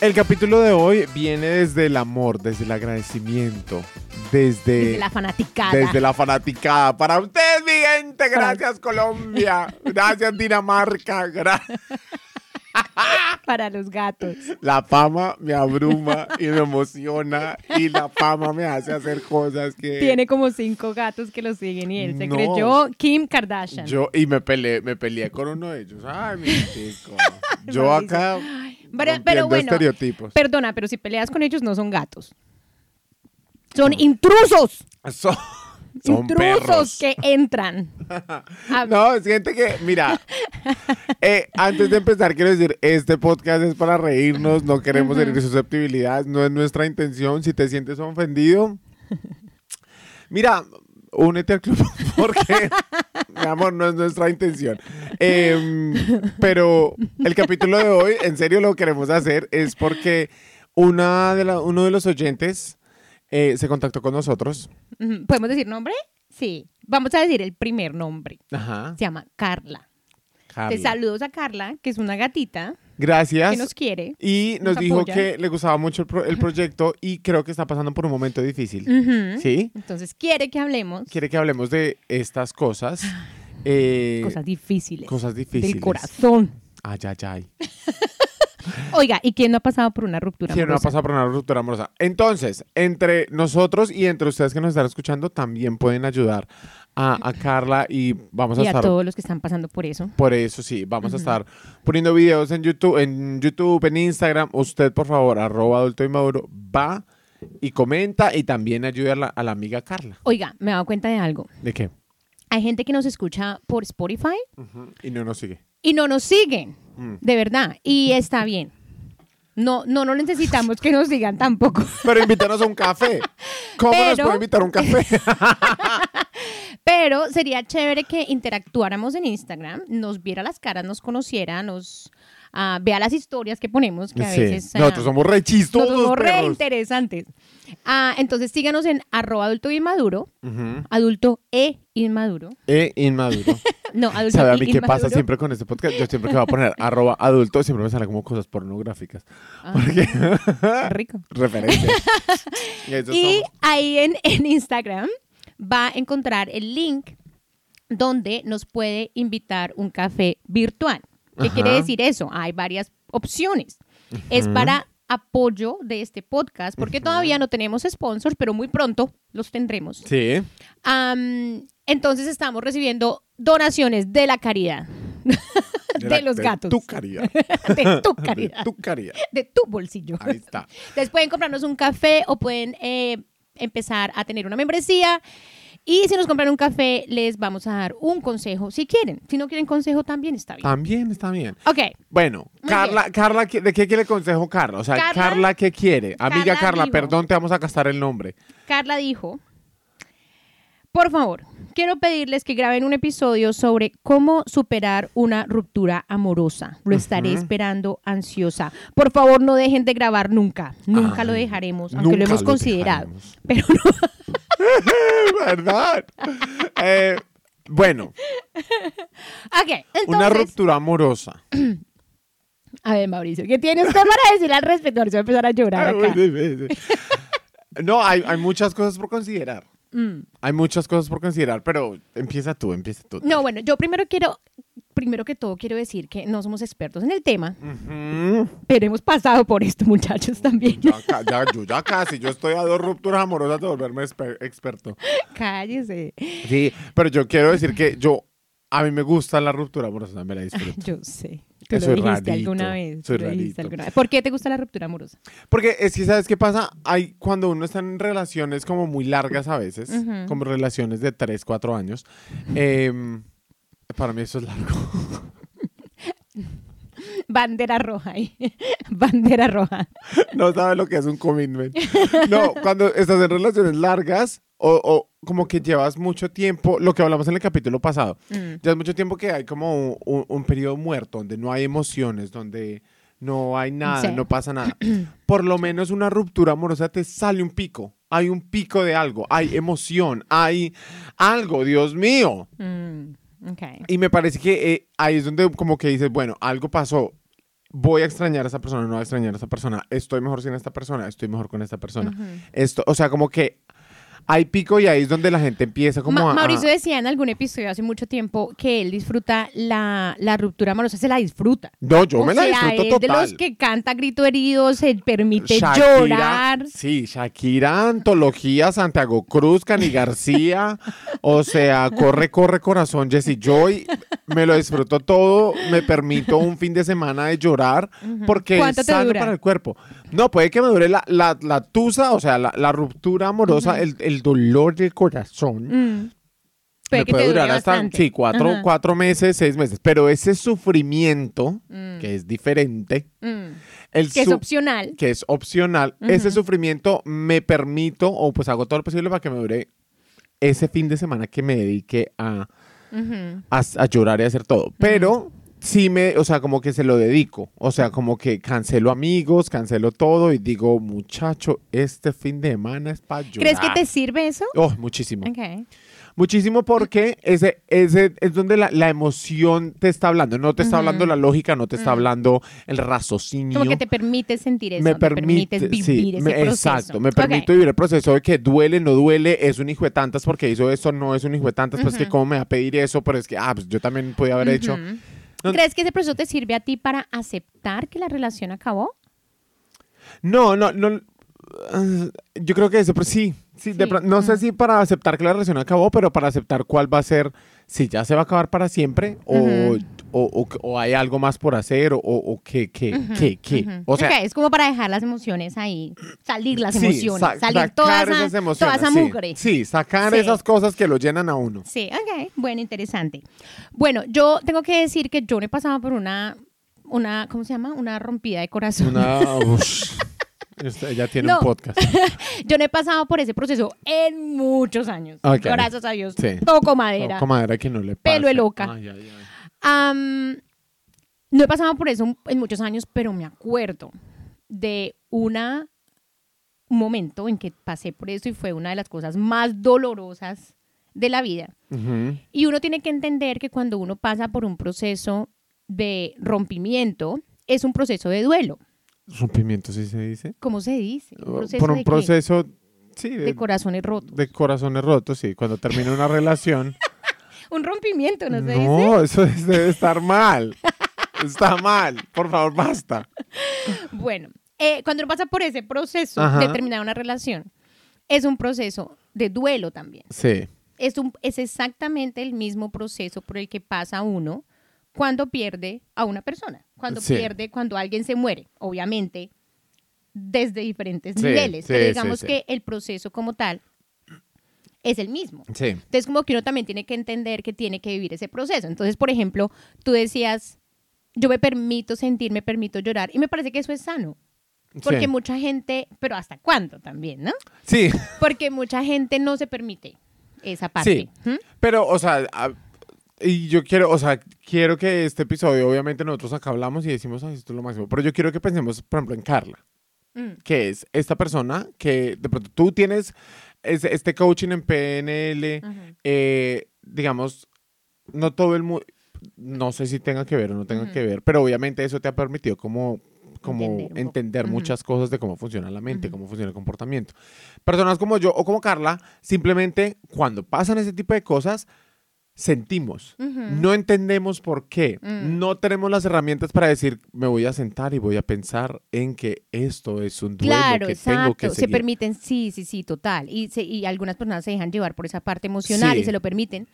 El capítulo de hoy viene desde el amor, desde el agradecimiento, desde, Desde la fanaticada. desde la fanaticada. Para ustedes, mi gente, gracias Colombia, gracias Dinamarca, gracias. Para los gatos. La fama me abruma y me emociona y la fama me hace hacer cosas que... Tiene como cinco gatos que lo siguen y él se No. creyó Kim Kardashian. Yo, y me peleé, me peleé con uno de ellos. Ay, mi chico. Yo acá Pero, pero bueno, estereotipos. perdona, pero si peleas con ellos no son gatos. Son intrusos. Son, son intrusos perros. que entran. No, siente que, mira, eh, antes de empezar quiero decir, este podcast es para reírnos, no queremos herir susceptibilidades, no es nuestra intención. Si te sientes ofendido, mira, únete al club porque, mi amor, no es nuestra intención. Em, pero el capítulo de hoy, en serio lo queremos hacer, es porque una de la- uno de los oyentes eh, se contactó con nosotros. ¿Podemos decir nombre? Sí. Vamos a decir el primer nombre. Ajá. Se llama Carla. Carla. Te saludos a Carla, que es una gatita Gracias. que nos quiere. Y nos, Nos dijo apoya. que le gustaba mucho el, pro- el proyecto y creo que está pasando por un momento difícil. ¿Sí? Entonces quiere que hablemos Quiere que hablemos de estas cosas. eh, cosas difíciles. cosas difíciles. Del corazón. Ay, ay, ay. Oiga, ¿y quién no ha pasado por una ruptura ¿Quién no ha amorosa? pasado por una ruptura amorosa? Entonces, entre nosotros y entre ustedes que nos están escuchando, también pueden ayudar a, a Carla y vamos a Y a estar todos los que están pasando por eso. Por eso sí, vamos a estar poniendo videos en YouTube, en YouTube, en Instagram. Usted, por favor, arroba adulto inmaduro, va y comenta y también ayuda a la, a la amiga Carla. Oiga, me he dado cuenta de algo. ¿De qué? Hay gente que nos escucha por Spotify Y no nos sigue. Y no nos siguen, Mm. de verdad. Y está bien. No, no, no necesitamos que nos sigan tampoco. Pero invítanos a un café. ¿Cómo nos puede invitar a un café? Pero sería chévere que interactuáramos en Instagram, nos viera las caras, nos conociera, nos ah, vea las historias que ponemos, que a Sí. veces... ah, Nosotros somos re chistosos, nosotros somos re interesantes. Ah, entonces síganos en arroba adulto inmaduro, adulto e inmaduro. E inmaduro. No, adulto ¿Sabe a mí qué pasa siempre con este podcast? Yo siempre que voy a poner arroba adulto, siempre me salen como cosas pornográficas. Ah, Porque... rico. Referencia. Y ahí en, en Instagram va a encontrar el link donde nos puede invitar un café virtual. ¿Qué Ajá. quiere decir eso? Hay varias opciones. Es para apoyo de este podcast, porque todavía no tenemos sponsors, pero muy pronto los tendremos. Sí. Am, entonces estamos recibiendo donaciones de la caridad. De, la- los gatos. Tu caridad. de tu caridad. De tu caridad. De tu bolsillo. Ahí está. Entonces pueden comprarnos un café o pueden eh, empezar a tener una membresía. Y si nos compran un café, les vamos a dar un consejo si quieren. Si no quieren consejo, también está bien. También está bien. Ok, Bueno, Muy Carla, Carla, ¿qué- ¿de qué quiere consejo Carla? O sea, Carla- Carla, ¿qué quiere? Amiga Carla Carla, dijo- perdón, te vamos a gastar el nombre. Carla dijo, por favor, quiero pedirles que graben un episodio sobre cómo superar una ruptura amorosa. Lo estaré esperando ansiosa. Por favor, no dejen de grabar nunca. Nunca lo dejaremos, aunque lo hemos lo considerado. dejaremos. Pero no. ¿Verdad? Eh, bueno, Ok, entonces... una ruptura amorosa. A ver, Mauricio, ¿qué tiene usted para decir al respecto? Ahora se va a empezar a llorar acá. No, hay, hay muchas cosas por considerar. Mm. Hay muchas cosas por considerar, pero empieza tú, empieza tú. No, bueno, yo primero quiero, primero que todo quiero decir que no somos expertos en el tema, pero hemos pasado por esto, muchachos, también. Ya ya- yo ya casi, yo estoy a dos rupturas amorosas de volverme exper- experto. Cállese. Sí, pero yo quiero decir que yo, a mí me gusta la ruptura amorosa, me la disfruto. Yo sé. Tú Eso lo dijiste alguna vez. soy rarito. alguna vez. ¿Por qué te gusta la ruptura amorosa? Porque es que, ¿sabes qué pasa? Hay, cuando uno está en relaciones como muy largas a veces, Ujú. como relaciones de 3, 4 años, em, para mí eso es largo. Bandera roja ahí. Bandera roja. No sabes lo que es un commitment. No, cuando estás en relaciones largas o, o como que llevas mucho tiempo, lo que hablamos en el capítulo pasado, Mm. llevas mucho tiempo que hay como un, un- periodo muerto, donde no hay emociones, donde no hay nada, Sí. no pasa nada. Por lo menos una ruptura amorosa te sale un pico. Hay un pico de algo, hay emoción, hay algo, Dios mío. Mm, ok. Y me parece que eh, ahí es donde como que dices, bueno, algo pasó. Voy a extrañar a esa persona, no voy a extrañar a esa persona. Estoy mejor sin esta persona, estoy mejor con esta persona. Esto, o sea, como que hay pico y ahí es donde la gente empieza como Ma- a... Mauricio decía en algún episodio hace mucho tiempo que él disfruta la, la ruptura amorosa, se la disfruta. No, yo o me la disfruto es total. de los que canta grito herido, se permite Shakira, llorar. Sí, Shakira, Antología, Santiago Cruz, Cani García, o sea, Corre, Corre Corazón, Jesse Joy, me lo disfruto todo, me permito un fin de semana de llorar porque ¿Cuánto es sano para el cuerpo. No, puede que me dure la, la, la tusa, o sea, la, la ruptura amorosa, el, el dolor del corazón. Mm. Puede me que puede durar hasta sí, cuatro, cuatro meses, seis meses. Pero ese sufrimiento, Mm. que es diferente, Mm. el Que es opcional. que es opcional, ese sufrimiento me permito, o pues hago todo lo posible para que me dure ese fin de semana que me dedique a, a, a llorar y a hacer todo. Pero sí me, o sea, como que se lo dedico. O sea, como que cancelo amigos, cancelo todo y digo, muchacho, este fin de semana es para llorar. ¿Crees que te sirve eso? Oh, muchísimo. Muchísimo porque ese, ese es donde la, la emoción te está hablando. No te está hablando la lógica, no te está hablando el raciocinio. Como que te permite sentir eso, me te permite, permites sí, vivir ese me- proceso. exacto, me permito vivir el proceso de que duele, no duele, es un hijo de tantas porque hizo eso, no es un hijo de tantas, pues que cómo me va a pedir eso, pero es que, ah, pues yo también podía haber hecho. No- ¿Crees que ese proceso te sirve a ti para aceptar que la relación acabó? No, no, no. ah, yo creo que eso, pues sí. sí, de no sé ujú. si para aceptar que la relación acabó, pero para aceptar cuál va a ser, si ya se va a acabar para siempre o, o- o hay algo más por hacer o, o, o qué, qué, qué, qué. O sea, Ok, es como para dejar las emociones ahí, salir las sí, emociones, sa- salir sacar toda esas esa, emociones, toda esa sí, mugre. Sí, sacar Sí. esas cosas que lo llenan a uno. Sí, ok, bueno, interesante. Bueno, yo tengo que decir que yo no he pasado por una, una ¿cómo se llama? Una rompida de corazón. Una, Esta- ella tiene No. un podcast. Yo no he pasado por ese proceso en muchos años. Gracias a Dios. Toco madera. Toco madera que no le Pelo de pase. loca. Ay, ay, ay. Am, no he pasado por eso en muchos años, pero me acuerdo de una, un momento en que pasé por eso y fue una de las cosas más dolorosas de la vida. Y uno tiene que entender que cuando uno pasa por un proceso de rompimiento, es un proceso de duelo. Rompimiento, ¿sí se dice? ¿Cómo se dice? ¿Un proceso Por un de qué? proceso, sí, de, de corazones rotos. de corazones rotos, sí. Cuando termina una relación. Un rompimiento, ¿no se dice? no, eso es- debe estar mal. Está mal. Por favor, basta. Bueno, eh, cuando uno pasa por ese proceso Ajá. de terminar una relación, es un proceso de duelo también. Sí. Es, un, es exactamente el mismo proceso por el que pasa uno cuando pierde a una persona, cuando Sí. pierde, cuando alguien se muere, obviamente, desde diferentes Sí, niveles. sí, pero digamos que el proceso como tal es el mismo. Sí. Entonces, como que uno también tiene que entender que tiene que vivir ese proceso. Entonces, por ejemplo, tú decías, yo me permito sentir, me permito llorar, y me parece que eso es sano. Porque sí. mucha gente, pero ¿hasta cuándo también, no? Sí. Porque mucha gente no se permite esa parte. Sí. ¿Mm? Pero, o sea, a- y yo quiero, o sea, quiero que este episodio, obviamente nosotros acá hablamos y decimos, ay, esto es lo máximo, pero yo quiero que pensemos, por ejemplo, en Carla, Mm. que es esta persona que de pronto tú tienes es- este coaching en PNL, Ujú. eh, digamos, no todo el mundo, no sé si tenga que ver o no tenga Ujú. que ver, pero obviamente eso te ha permitido como como Entender entender muchas cosas de cómo funciona la mente, Ujú. cómo funciona el comportamiento. Personas como yo o como Carla, simplemente cuando pasan ese tipo de cosas, sentimos. Ujú. No entendemos por qué. Mm. No tenemos las herramientas para decir, me voy a sentar y voy a pensar en que esto es un duelo Claro, que tengo que exacto. Se seguir. permiten, sí, sí, sí, total. Y, se- y algunas personas se dejan llevar por esa parte emocional Sí. y se lo permiten.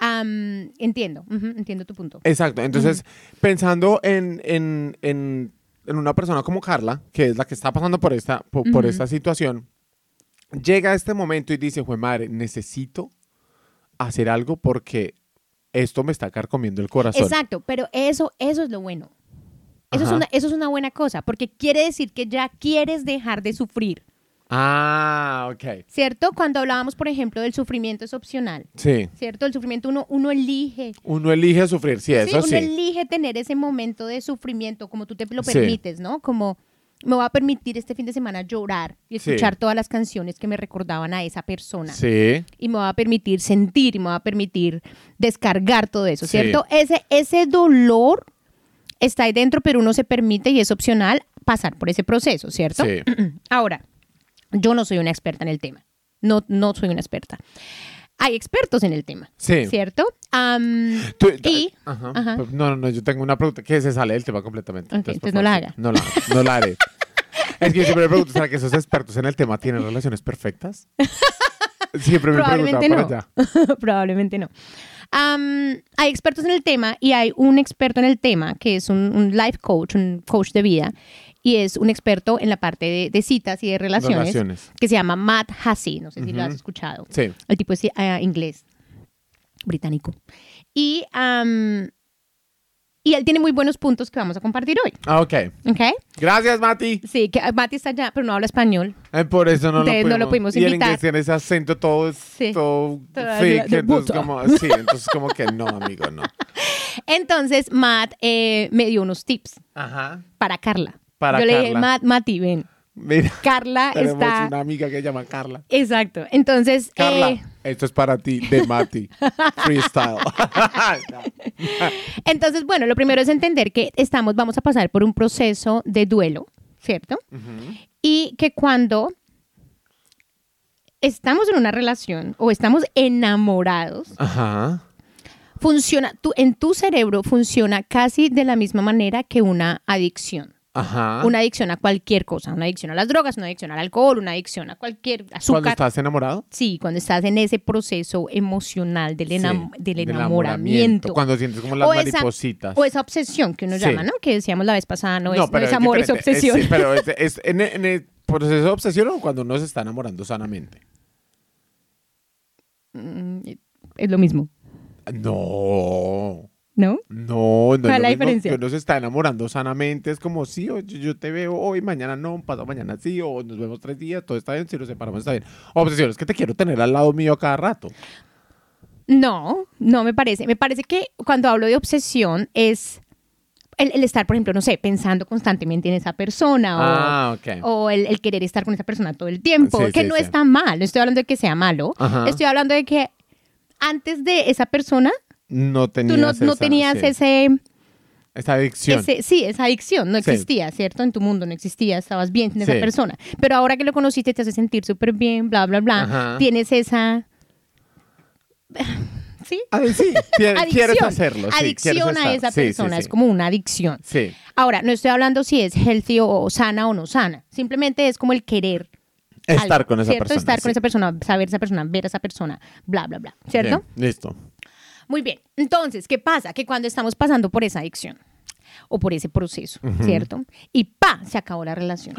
Am, entiendo, ujú, entiendo tu punto. Exacto. Entonces, pensando en, en, en, en una persona como Carla, que es la que está pasando por esta, po- por, Ujú. esta situación, llega a este momento y dice, jue madre, necesito hacer algo porque esto me está carcomiendo el corazón. Exacto, pero eso, eso es lo bueno. Eso es, una, eso es una buena cosa, porque quiere decir que ya quieres dejar de sufrir, Ah, ok. ¿cierto? Cuando hablábamos, por ejemplo, del sufrimiento es opcional, Sí. ¿cierto? El sufrimiento uno, uno elige. Uno elige sufrir, sí, eso uno sí. elige tener ese momento de sufrimiento, como tú te lo Sí. permites, ¿no? Como me va a permitir este fin de semana llorar y Sí. escuchar todas las canciones que me recordaban a esa persona. Sí. y me va a permitir sentir y me va a permitir descargar todo eso, Sí. ¿cierto? Ese, ese dolor está ahí dentro, pero uno se permite y es opcional pasar por ese proceso, ¿cierto? Sí. Ahora, yo no soy una experta en el tema. No, no soy una experta. Hay expertos en el tema, Sí. ¿cierto? Tú- y, Ajá. ajá. Pues, No, no, no, yo tengo una pregunta que se sale del tema completamente. Ok, por entonces no la favor, haga. sí. No la, no la haré. es que yo siempre me pregunto, ¿será que esos expertos en el tema tienen relaciones perfectas? Siempre me Probablemente no. allá. Probablemente no. Hay expertos en el tema y hay un experto en el tema que es un, un life coach, un coach de vida, y es un experto en la parte de, de citas y de relaciones, Relaciones. que se llama Matt Hussey. No sé si lo Ujú. has escuchado. Sí. El tipo es eh, inglés, británico. Y, am, y él tiene muy buenos puntos que vamos a compartir hoy. Ah, ok. ¿Ok? Gracias, Mati. Sí, que Mati está allá, pero no habla español. Eh, por eso no lo, pudimos. no lo pudimos Y el invitar. inglés tiene ese acento todo, Sí. todo fake, entonces como, sí, entonces como que no, amigo, no. Entonces, Matt eh, me dio unos tips Ajá. para Carla. Para Yo le dije, Carla. Mati, ven. Mira, Carla tenemos está... una amiga que se llama Carla. Exacto. Entonces, Carla, eh, esto es para ti, de Mati. Freestyle. entonces, bueno, lo primero es entender que estamos, vamos a pasar por un proceso de duelo, ¿cierto? Y que cuando estamos en una relación o estamos enamorados, Ajá. funciona, tu, en tu cerebro funciona casi de la misma manera que una adicción. Ajá. Una adicción a cualquier cosa, una adicción a las drogas, una adicción al alcohol, una adicción a cualquier Cuando azúcar. estás enamorado. Sí, cuando estás en ese proceso emocional del, enam- Sí, del del enamoramiento. Cuando sientes como las O esa- maripositas. O esa obsesión que uno Sí. llama, ¿no? Que decíamos la vez pasada, no, es, no es amor, es obsesión. sí, pero es, es en, en el proceso de obsesión o cuando uno se está enamorando sanamente. Mm, es lo mismo, No. ¿No? No, no ¿Cuál la diferencia? que uno se está enamorando sanamente. Es como, sí, yo, yo te veo hoy, mañana no, pasado mañana sí, o nos vemos tres días, todo está bien, si nos separamos está bien. Obsesión es que te quiero tener al lado mío a cada rato. No, no me parece. Me parece que cuando hablo de obsesión es el, el estar, por ejemplo, no sé, pensando constantemente en esa persona o, Ah, ok. o el, el querer estar con esa persona todo el tiempo, Sí, que sí, no sí. está mal. No estoy hablando de que sea malo. Ajá. Estoy hablando de que antes de esa persona, No tenías, tú no, no esa- tenías sí, ese, esa adicción. ese- sí, esa adicción, no Sí. existía, ¿cierto? En tu mundo no existía, estabas bien sin esa Sí. persona. Pero ahora que lo conociste te hace sentir súper bien, bla, bla, bla. Ajá. Tienes esa... ¿Sí? Ah, sí, quieres hacerlo. sí, adicción quieres a esa persona, sí. es como una adicción. Sí, Ahora, no estoy hablando si es healthy o sana o no sana, simplemente es como el querer. estar algo, con esa ¿cierto? persona. Estar con esa persona, saber esa persona, ver a esa persona, bla, bla, bla, ¿cierto? Bien, listo. Muy bien. Entonces, ¿qué pasa? Que cuando estamos pasando por esa adicción o por ese proceso, ¿cierto? Y pa, se acabó la relación.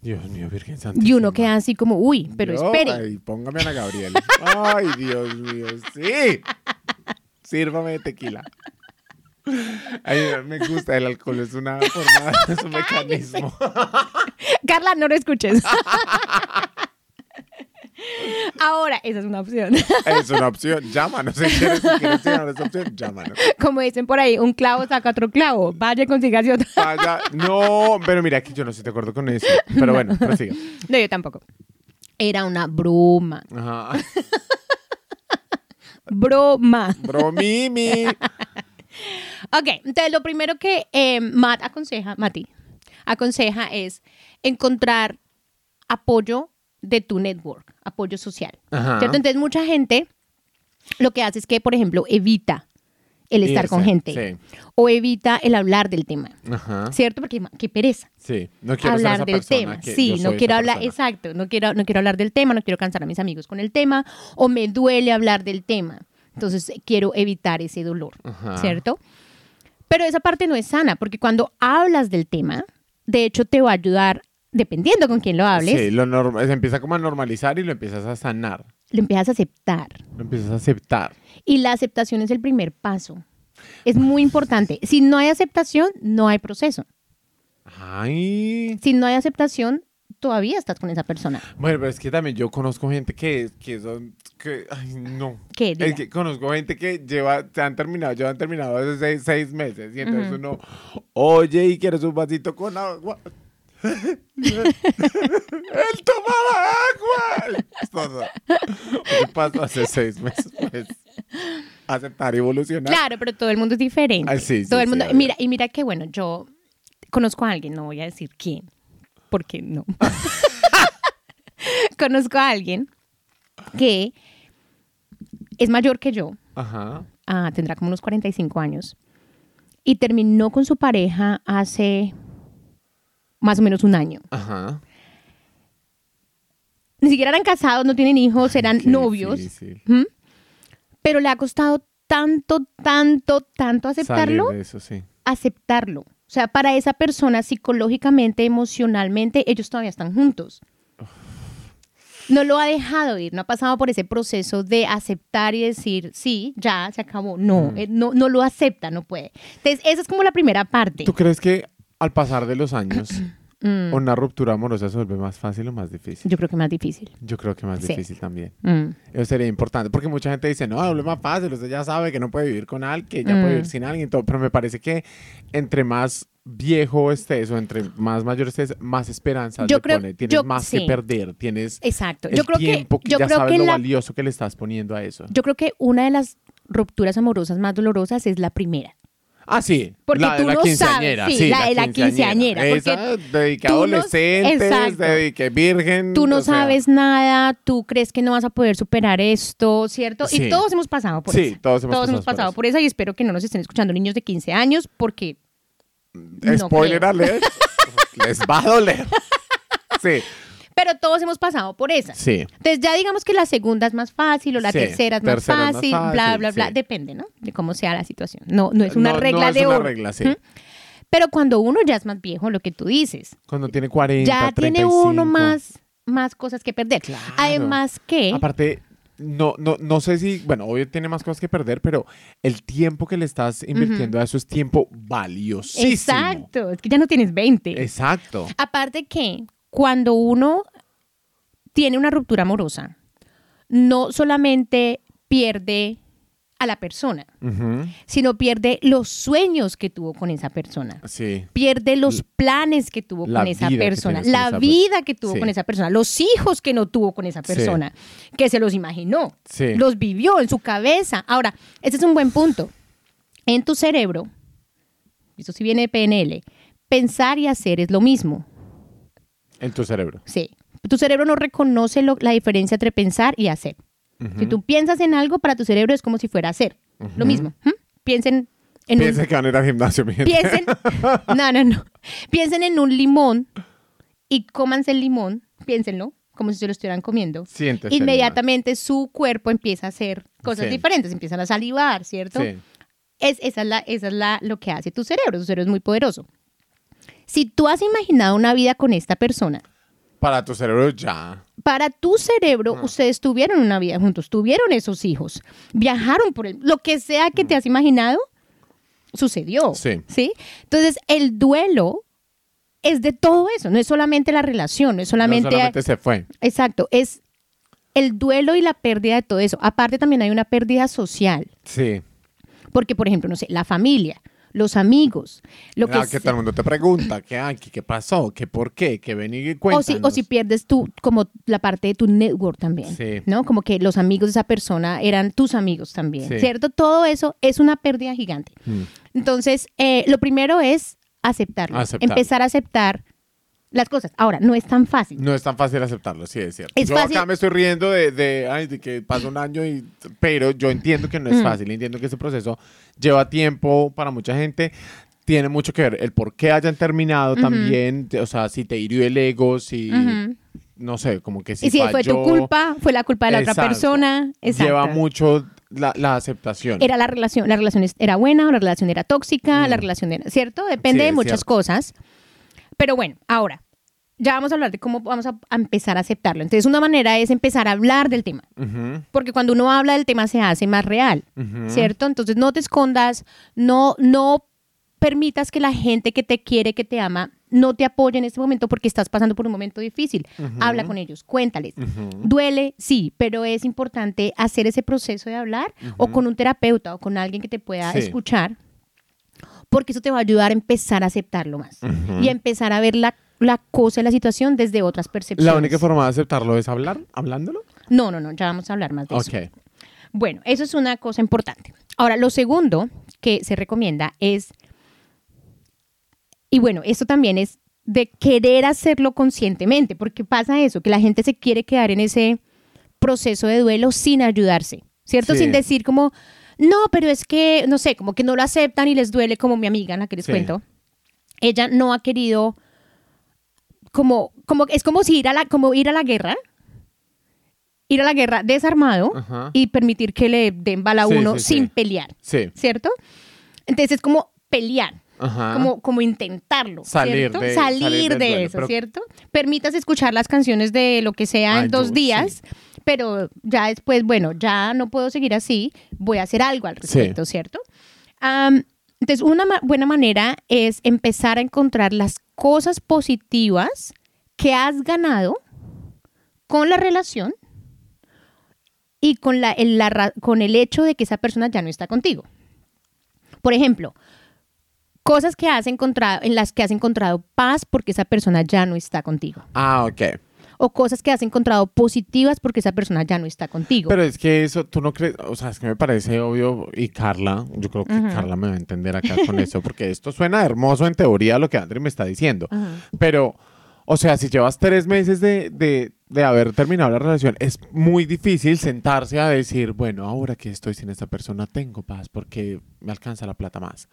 Dios mío, Virgen Santísima. Y uno queda así como, uy, pero espere. Ay, póngame a Ana Gabriel. Ay, Dios mío, sí. Sírvame de tequila. Ay, me gusta, el alcohol es una forma, es un mecanismo. Carla, no lo escuches. Ahora, esa es una opción. Es una opción. Llámanos si quieres, si quieres esa opción, llámanos. Como dicen por ahí, un clavo saca otro clavo. Vaya, consígase otro. Vaya, no, pero mira que yo no estoy de acuerdo con eso. Pero bueno, prosiga. No, yo tampoco. Era una broma. Ajá. Broma. Bromimi. Ok, entonces lo primero que eh, Matt aconseja, Mati, aconseja es encontrar apoyo de tu network, apoyo social. Ajá. ¿Cierto? Entonces mucha gente lo que hace es que, por ejemplo, evita el estar con gente sí. o evita el hablar del tema. Ajá. ¿Cierto? Porque qué pereza Sí, no quiero hablar ser esa del tema. Sí, no quiero hablar, persona. exacto, no quiero, no quiero hablar del tema, no quiero cansar a mis amigos con el tema, o me duele hablar del tema. Entonces quiero evitar ese dolor, Ajá. ¿cierto? Pero esa parte no es sana, porque cuando hablas del tema, de hecho te va a ayudar, dependiendo con quién lo hables, Sí, lo norma- se empieza como a normalizar y lo empiezas a sanar. lo empiezas a aceptar. Lo empiezas a aceptar. Y la aceptación es el primer paso. Es muy importante. Si no hay aceptación, no hay proceso. Ay. Si no hay aceptación, todavía estás con esa persona. Bueno, pero es que también yo conozco gente que, que son. Que, ay, no. ¿Qué? Es que conozco gente que lleva, se han terminado, llevan terminado hace seis, seis meses. Y entonces Ujú. uno, oye, ¿y quieres un vasito con agua? ¡Él tomaba agua! Todo. ¿Qué pasó hace seis meses? Pues, aceptar y evolucionar. Claro, pero todo el mundo es diferente. Ah, sí, sí, todo el sí, mundo. obvio. mira, y mira que bueno, yo conozco a alguien, no voy a decir quién, porque no. conozco a alguien que es mayor que yo, Ajá. ah, tendrá como unos 45 años, y terminó con su pareja hace más o menos un año. Ajá. Ni siquiera eran casados, no tienen hijos, eran Qué novios, pero le ha costado tanto, tanto, tanto aceptarlo. salir de eso, sí. aceptarlo. O sea, para esa persona psicológicamente, emocionalmente, ellos todavía están juntos. No lo ha dejado ir, no ha pasado por ese proceso de aceptar y decir, sí, ya, se acabó. No, Mm. eh, no, no lo acepta, no puede. Entonces, esa es como la primera parte. ¿Tú crees que al pasar de los años Mm, una ruptura amorosa se vuelve más fácil o más difícil? yo creo que más difícil. Yo creo que más Sí. difícil también. Mm, Eso sería importante, porque mucha gente dice, no, vuelve más fácil, usted ya sabe que no puede vivir con alguien, que ya Mm. puede vivir sin alguien, todo, pero me parece que entre más viejo estés o entre más mayor estés, más esperanza Yo le creo- pone, tienes yo- más sí. que perder, tienes Exacto. el Yo creo que, tiempo que, yo ya creo sabes que lo la- valioso que le estás poniendo a eso. yo creo que una de las rupturas amorosas más dolorosas es la primera. Ah, sí. Porque la, tú la no sabes, quinceañera, sí, la de la quinceañera, Esa, dedique a no- adolescentes, dedique virgen. Tú no sea, sabes nada, tú crees que no vas a poder superar esto, ¿cierto? Sí. Y todos hemos pasado por Sí, eso. todos hemos pasado por pasado eso. por esa y espero que no nos estén escuchando niños de 15 años porque no Spoiler creo. alert, les va a doler. Sí, pero todos hemos pasado por esa. sí. Entonces ya digamos que la segunda es más fácil o la Sí, tercera es más es fácil, bla, bla, bla. Depende, ¿no? De cómo sea la situación. No, no es una No- no regla es de una oro. regla, sí. ¿Mm? Pero cuando uno ya es más viejo, lo que tú dices, Cuando tiene 40, ya tiene 35. uno más, más cosas que perder. Claro. Además que... Aparte, no, no, no sé si, bueno, obvio tiene más cosas que perder, pero el tiempo que le estás invirtiendo a eso es tiempo valiosísimo. Exacto, es que ya no tienes 20. Exacto. Aparte que cuando uno tiene una ruptura amorosa, no solamente pierde a la persona, sino pierde los sueños que tuvo con esa persona. Sí. Pierde los planes que tuvo La con esa persona, la esa per- vida que tuvo Sí. con esa persona, los hijos que no tuvo con esa Sí. persona, que se los imaginó, los vivió en su cabeza. Ahora, este es un buen punto. En tu cerebro, esto sí viene de PNL, pensar y hacer es lo mismo. En tu cerebro. Sí. Tu cerebro no reconoce lo- la diferencia entre pensar y hacer. Si tú piensas en algo, para tu cerebro es como si fuera hacer. Lo mismo. Piensen en un- Piensa que van a ir al gimnasio, mi gente. piensen, no, no, no. Piensen en un limón y cómanse el limón, piénsenlo, como si se lo estuvieran comiendo. Siéntese, Inmediatamente su cuerpo empieza a hacer cosas Sí. diferentes, empiezan a salivar, ¿cierto? Sí. Es, esa es, la, esa es la, lo que hace tu cerebro, tu cerebro es muy poderoso. Si tú has imaginado una vida con esta persona, Para tu cerebro ya. para tu cerebro, Ah. ustedes tuvieron una vida juntos, tuvieron esos hijos, viajaron por el, lo que sea que te has imaginado, sucedió. Sí. Entonces, el duelo es de todo eso, no es solamente la relación, no es solamente, no solamente se fue. exacto, es el duelo y la pérdida de todo eso. Aparte también hay una pérdida social, Sí. porque por ejemplo, no sé, la familia, los amigos, lo que Ah, que todo el mundo te pregunta, ¿qué, hay? ¿Qué, pasó? ¿Qué por qué? ¿Qué ven y o si, cuéntanos? o si pierdes tú como la parte de tu network también, Sí. ¿no? Como que los amigos de esa persona eran tus amigos también, Sí. ¿cierto? Todo eso es una pérdida gigante. Mm. Entonces, eh, lo primero es aceptarlo, Aceptarlo. empezar a aceptar las cosas. Ahora, no es tan fácil. No es tan fácil aceptarlo, sí, es cierto. Es yo fácil- acá me estoy riendo de, de, ay, de que pasa un año, y, pero yo entiendo que no es Mm. fácil. Entiendo que ese proceso lleva tiempo para mucha gente. Tiene mucho que ver el por qué hayan terminado también. O sea, si te hirió el ego, si, no sé, como que si y si fue tu culpa, fue la culpa de la otra persona. Exacto. Lleva mucho la, la aceptación. Era la relación, la relación era buena o la relación era tóxica, Mm. la relación era, ¿cierto? Depende Sí, de muchas cierto. cosas. Pero bueno, ahora, ya vamos a hablar de cómo vamos a, empezar a aceptarlo. Entonces, una manera es empezar a hablar del tema, porque cuando uno habla del tema se hace más real. ¿cierto? Entonces, no te escondas, no, no permitas que la gente que te quiere, que te ama, no te apoya en este momento porque estás pasando por un momento difícil. Habla con ellos, cuéntales. Duele, sí, pero es importante hacer ese proceso de hablar o con un terapeuta o con alguien que te pueda Sí. escuchar porque eso te va a ayudar a empezar a aceptarlo más y a empezar a ver la, la cosa, la situación desde otras percepciones. La única forma de aceptarlo es hablar, hablándolo. No, no, no, ya vamos a hablar más de eso. Ok. Bueno, eso es una cosa importante. Ahora, lo segundo que se recomienda es, y bueno, esto también es de querer hacerlo conscientemente, porque pasa eso, que la gente se quiere quedar en ese proceso de duelo sin ayudarse, ¿cierto? Sí. Sin decir como, no, pero es que, no sé, como que no lo aceptan y les duele como mi amiga, la que les Sí. cuento. Ella no ha querido, como, como, es como si ir a la, como ir a la guerra, ir a la guerra desarmado Ajá. y permitir que le den bala a Sí, uno sí, sin pelear, Sí. ¿cierto? Entonces es como pelear, Ajá. como, como intentarlo, Salir de- salir, salir de duelo, eso, pero- ¿cierto? Permitas escuchar las canciones de lo que sea Ay, en dos días, pero ya después, bueno, ya no puedo seguir así, voy a hacer algo al respecto, ¿cierto? Am, entonces, una ma- buena manera es empezar a encontrar las cosas positivas que has ganado con la relación y con, la, el, la con el hecho de que esa persona ya no está contigo. Por ejemplo, cosas que has encontrado, en las que has encontrado paz porque esa persona ya no está contigo. Ah, ok. O cosas que has encontrado positivas porque esa persona ya no está contigo. Pero es que eso, tú no crees, o sea, es que me parece obvio, y Carla, yo creo que. Carla me va a entender acá con eso, porque esto suena hermoso en teoría lo que André me está diciendo, Ajá. pero, o sea, si llevas tres meses de, de, de haber terminado la relación, es muy difícil sentarse a decir, bueno, ahora que estoy sin esta persona, tengo paz porque me alcanza la plata más.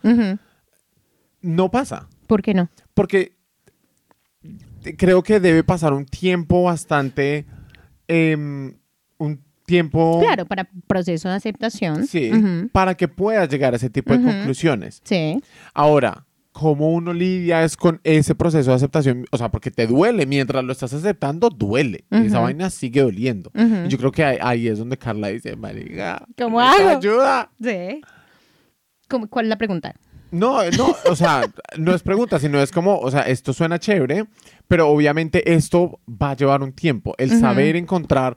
No pasa, ¿Por qué no? porque creo que debe pasar un tiempo bastante, em, un tiempo... Claro, para proceso de aceptación. Sí, para que puedas llegar a ese tipo de conclusiones. Sí. Ahora, ¿cómo uno lidia es con ese proceso de aceptación? O sea, porque te duele, mientras lo estás aceptando, duele. Y esa vaina sigue doliendo. Y Yo creo que ahí, ahí es donde Carla dice, marica, ¿Cómo hago? ayuda. Sí. ¿Cómo- ¿Cuál es la pregunta? No, no, o sea, no es pregunta, sino es como, o sea, esto suena chévere, pero obviamente esto va a llevar un tiempo. El saber encontrar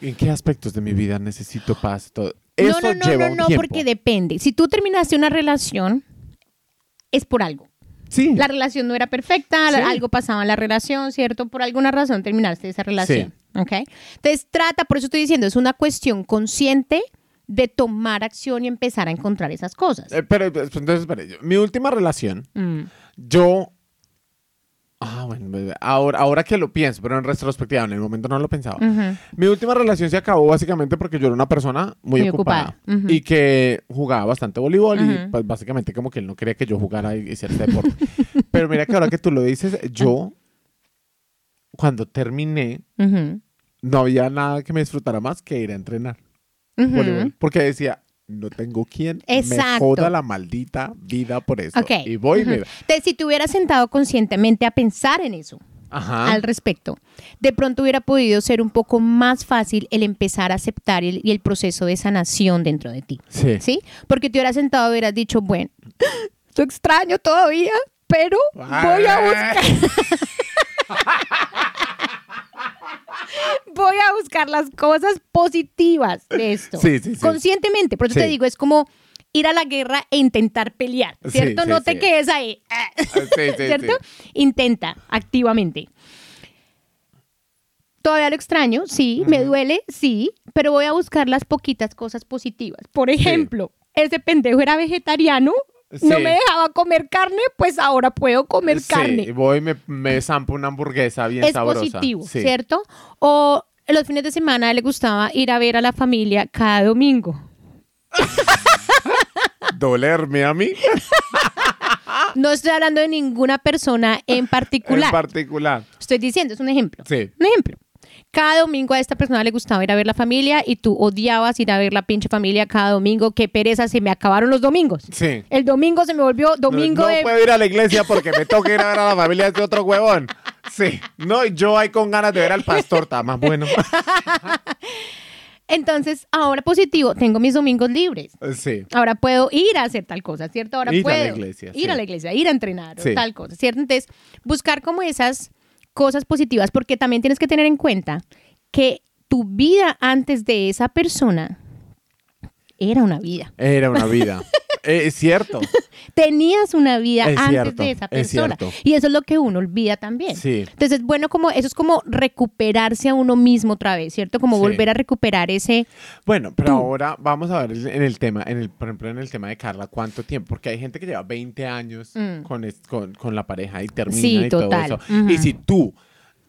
en qué aspectos de mi vida necesito paz, todo. Esto no, no, no, lleva no, no, porque depende. Si tú terminaste una relación, es por algo. Sí. La relación no era perfecta, Sí. algo pasaba en la relación, ¿cierto? Por alguna razón terminaste esa relación. ¿Ok? Entonces trata, por eso estoy diciendo, es una cuestión consciente de tomar acción y empezar a encontrar esas cosas. Eh, pero eh, entonces, espere, yo- mi última relación, Mm. yo. Ah, bueno, ahora, ahora que lo pienso, pero en retrospectiva, en el momento no lo pensaba. Ujú. Mi última relación se acabó básicamente porque yo era una persona muy, Muy ocupada, ocupada, ujú. y que jugaba bastante voleibol y Ujú. pues básicamente como que él no quería que yo jugara y hiciera deporte. pero mira que ahora que tú lo dices, yo cuando terminé no había nada que me disfrutara más que ir a entrenar Voleibol, porque decía, no tengo quien me Exacto. joda la maldita vida por eso. Y voy me... Ujú. Entonces, si te hubieras sentado conscientemente a pensar en eso, Ajá. al respecto. De pronto hubiera podido ser un poco más fácil el empezar a aceptar el- y el proceso de sanación dentro de ti. Sí. ¿Sí? Porque te hubieras sentado y hubieras dicho, bueno, esto extraño todavía, pero voy a buscar. voy a buscar las cosas positivas de esto. Sí, sí, sí. Conscientemente. Por eso te digo, es como ir a la guerra e intentar pelear, ¿cierto? no te quedes ahí. Sí, ¿cierto? Intenta activamente. Todavía lo extraño, sí, me duele, sí, pero voy a buscar las poquitas cosas positivas. Por ejemplo, ese pendejo era vegetariano, no me dejaba comer carne, pues ahora puedo comer Sí, carne. voy y me, me zampo una hamburguesa bien Es sabrosa. positivo, Sí. ¿cierto? O los fines de semana a él le gustaba ir a ver a la familia cada domingo. ¿Dolerme a mí? No estoy hablando de ninguna persona en particular. En particular. Estoy diciendo, es un ejemplo. Sí. Un ejemplo. Cada domingo a esta persona le gustaba ir a ver la familia y tú odiabas ir a ver la pinche familia cada domingo. Qué pereza, se me acabaron los domingos. Sí. El domingo se me volvió domingo no, no de... puedo ir a la iglesia porque me toca ir a ver a la familia de este otro huevón. Sí. No, yo ahí con ganas de ver al pastor, está más bueno. Entonces, ahora positivo, tengo mis domingos libres. Sí. Ahora puedo ir a hacer tal cosa, ¿cierto? Ahora Ir a la puedo iglesia, ir sí. a la iglesia, ir a entrenar o tal cosa, ¿cierto? Entonces, buscar como esas cosas positivas, porque también tienes que tener en cuenta que tu vida antes de esa persona era una vida. Era una vida. Eh, es cierto. Tenías una vida Es antes cierto, de esa es persona. Y eso es lo que uno olvida también. Sí. Entonces, bueno, como eso es como recuperarse a uno mismo otra vez, ¿cierto? Como Sí. volver a recuperar ese Bueno, pero Tú. ahora vamos a ver en el tema, en el, por ejemplo, en el tema de Carla, ¿cuánto tiempo? Porque hay gente que lleva 20 años Mm. con, con, con la pareja y termina Sí, y total. todo eso. Y si tú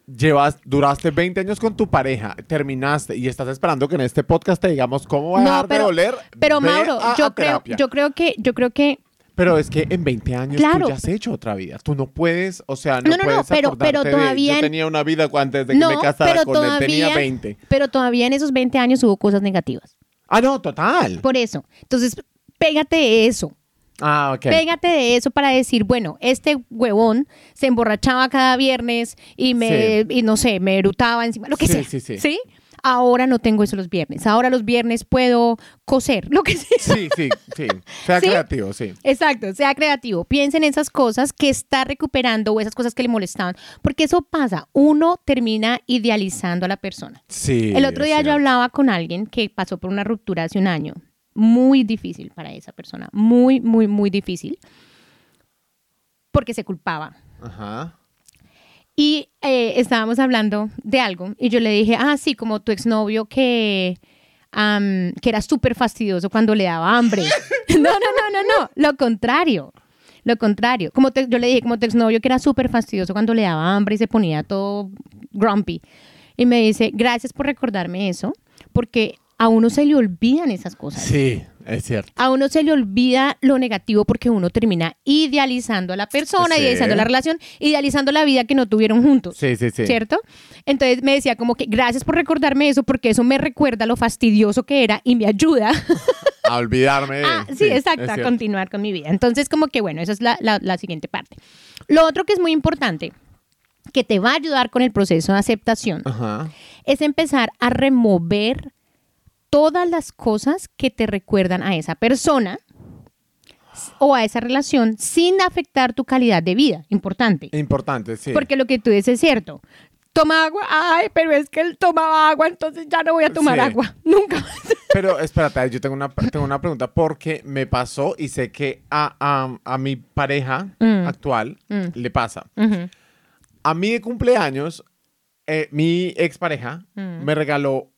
llevas, duraste 20 años con tu pareja, terminaste y estás esperando que en este podcast te digamos cómo va a dejar pero- de doler, Pero ve Mauro, a- yo a creo, yo creo que, yo creo que Pero es que en 20 años Claro. tú ya has hecho otra vida. Tú no puedes, o sea, no, No, no, no, pero- pero de, todavía yo en- tenía una vida antes de que no, me casara pero con él, tenía todavía, 20. pero todavía en esos 20 años hubo cosas negativas. Ah, no, total. Por eso, entonces, pégate de eso. Ah, ok. Pégate de eso para decir, bueno, este huevón se emborrachaba cada viernes y me, y no sé, me erutaba encima, lo que Sí, sea. sí, sí. Ahora no tengo eso los viernes. Ahora los viernes puedo coser, lo que sea. Sí, sí, sí. Sea ¿Sí? creativo, sí. Exacto, sea creativo. Piensa en esas cosas que está recuperando o esas cosas que le molestaban. Porque eso pasa. Uno termina idealizando a la persona. Sí. El otro día yo hablaba con alguien que pasó por una ruptura hace un año. Muy difícil para esa persona. Muy, muy, muy difícil. Porque se culpaba. Ajá. Y eh, estábamos hablando de algo y yo le dije, ah, sí, como tu exnovio que, am, que era súper fastidioso cuando le daba hambre. no, no, no, no, no, lo contrario. Lo contrario. Como te- yo le dije, como tu exnovio que era súper fastidioso cuando le daba hambre y se ponía todo grumpy. Y me dice, gracias por recordarme eso, porque a uno se le olvidan esas cosas. Sí, es cierto. A uno se le olvida lo negativo porque uno termina idealizando a la persona, Sí. idealizando la relación, idealizando la vida que no tuvieron juntos. Sí, sí, sí. ¿Cierto? Entonces me decía como que gracias por recordarme eso porque eso me recuerda lo fastidioso que era y me ayuda A olvidarme de Ah, sí, exacto, a continuar con mi vida. Entonces como que bueno, esa es la, la- la siguiente parte. Lo otro que es muy importante, que te va a ayudar con el proceso de aceptación, Ajá. es empezar a remover todas las cosas que te recuerdan a esa persona o a esa relación sin afectar tu calidad de vida. Importante. Importante, sí. Porque lo que tú dices es cierto. Toma agua, ay, pero es que él tomaba agua, entonces ya no voy a tomar Sí. agua. Nunca más. Pero espérate, yo tengo una, tengo una pregunta porque me pasó y sé que a, a- a mi pareja Mm. actual Mm. le pasa. A mí de cumpleaños, eh, mi expareja Mm. me regaló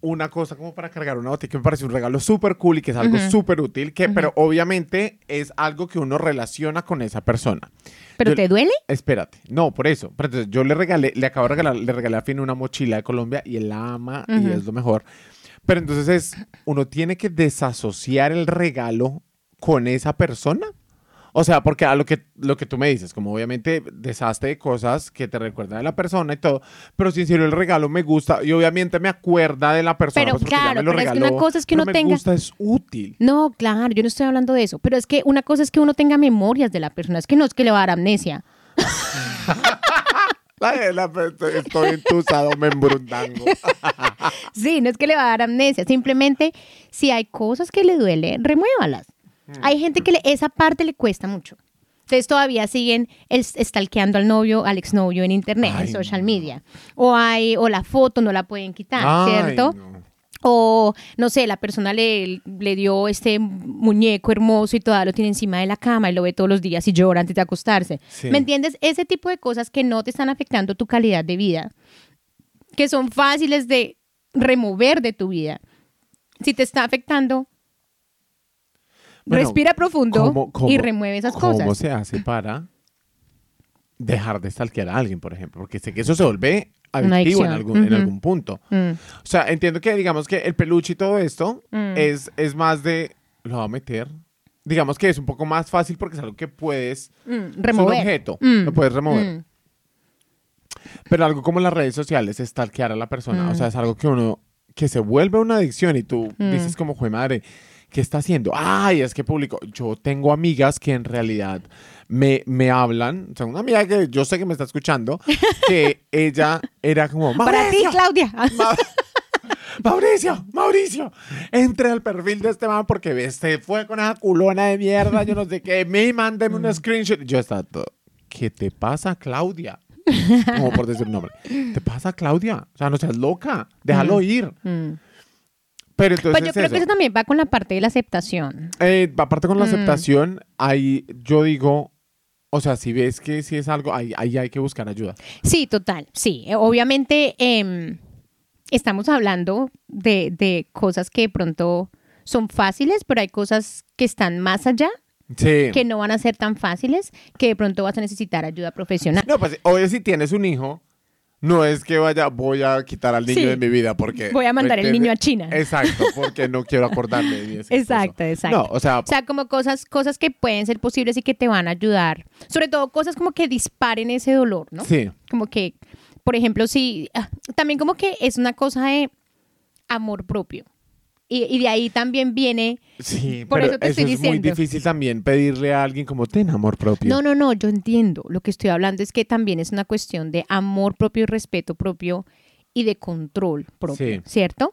una cosa como para cargar una botella que me pareció un regalo súper cool y que es algo Ujú. súper útil, que, pero obviamente es algo que uno relaciona con esa persona. ¿Pero Yo- te duele? Espérate, no, por eso. Pero entonces yo le regalé, le acabo de regalar, le regalé a Finn una mochila de Colombia y él la ama y es lo mejor. Pero entonces es, uno tiene que desasociar el regalo con esa persona. O sea, porque a lo que, lo que tú me dices, como obviamente deshazte de cosas que te recuerdan de la persona y todo, pero si en serio el regalo me gusta y obviamente me acuerda de la persona. Pero pues ya claro, me lo pero es que regaló, una cosa es que uno me tenga- gusta, es útil. No, claro, yo no estoy hablando de eso. Pero es que una cosa es que uno tenga memorias de la persona. Es que no es que le va a dar amnesia. La- la- estoy entusado, me embrundango. Sí, no es que le va a dar amnesia. Simplemente, si hay cosas que le duele, remuévalas. Mm. Hay gente que le- esa parte le cuesta mucho. Entonces todavía siguen el, stalkeando al novio, al exnovio en internet, en social no. media. O hay, o la foto no la pueden quitar, Ay, ¿cierto? no. O, no sé, la persona le, le dio este muñeco hermoso y todavía lo tiene encima de la cama y lo ve todos los días y llora antes de acostarse. Sí. ¿Me entiendes? Ese tipo de cosas que no te están afectando tu calidad de vida, que son fáciles de remover de tu vida. Si te está afectando, Bueno, respira profundo ¿cómo- cómo- y remueve esas ¿Cómo cosas. se hace para dejar de stalkear a alguien, por ejemplo? Porque sé que eso se vuelve adictivo en algún, en Ujú. algún punto. Mm, O sea, entiendo que digamos que el peluche y todo esto Mm. es, es más de... Lo va a meter. Digamos que es un poco más fácil porque es algo que puedes... mm, Es un remover. objeto. Lo puedes remover. Pero algo como las redes sociales, es stalkear a la persona. O sea, es algo que uno... Que se vuelve una adicción y tú dices como, jue madre, ¿qué está haciendo? Ay, es que publicó. Yo tengo amigas que en realidad me, me hablan. O sea, una amiga que yo sé que me está escuchando, que ella era como, Para ti, "Mauricio, Claudia. Ma- Mauricio, Mauricio, entre al perfil de este man porque este fue con esa culona de mierda, yo no sé qué, me mándeme un screenshot. Yo estaba todo, ¿qué te pasa, Claudia? Como por decir un nombre. ¿Te pasa, Claudia? O sea, no seas loca, déjalo ir. Mm. Pero entonces Pues yo creo eso. que eso también va con la parte de la aceptación. Eh, aparte con la Mm. aceptación, ahí yo digo, o sea, si ves que si es algo, ahí, ahí hay que buscar ayuda. Sí, total, sí. Obviamente em, estamos hablando de, de cosas que de pronto son fáciles, pero hay cosas que están más allá, Sí. que no van a ser tan fáciles, que de pronto vas a necesitar ayuda profesional. No, pues obvio si tienes un hijo, no es que vaya, voy a quitar al niño Sí. de mi vida porque... Voy a mandar el ¿me niño a? China. Exacto, porque no quiero acordarme de esposo. Exacto, exacto. No, o sea, O sea, como cosas, cosas que pueden ser posibles y que te van a ayudar. Sobre todo cosas como que disparen ese dolor, ¿no? sí. Como que, por ejemplo, si ah, también como que es una cosa de amor propio. Y, y de ahí también viene, Sí, Por pero eso te estoy es muy difícil también pedirle a alguien como ten amor propio. no, no, no, yo entiendo. Lo que estoy hablando es que también es una cuestión de amor propio y respeto propio y de control propio, Sí. ¿cierto?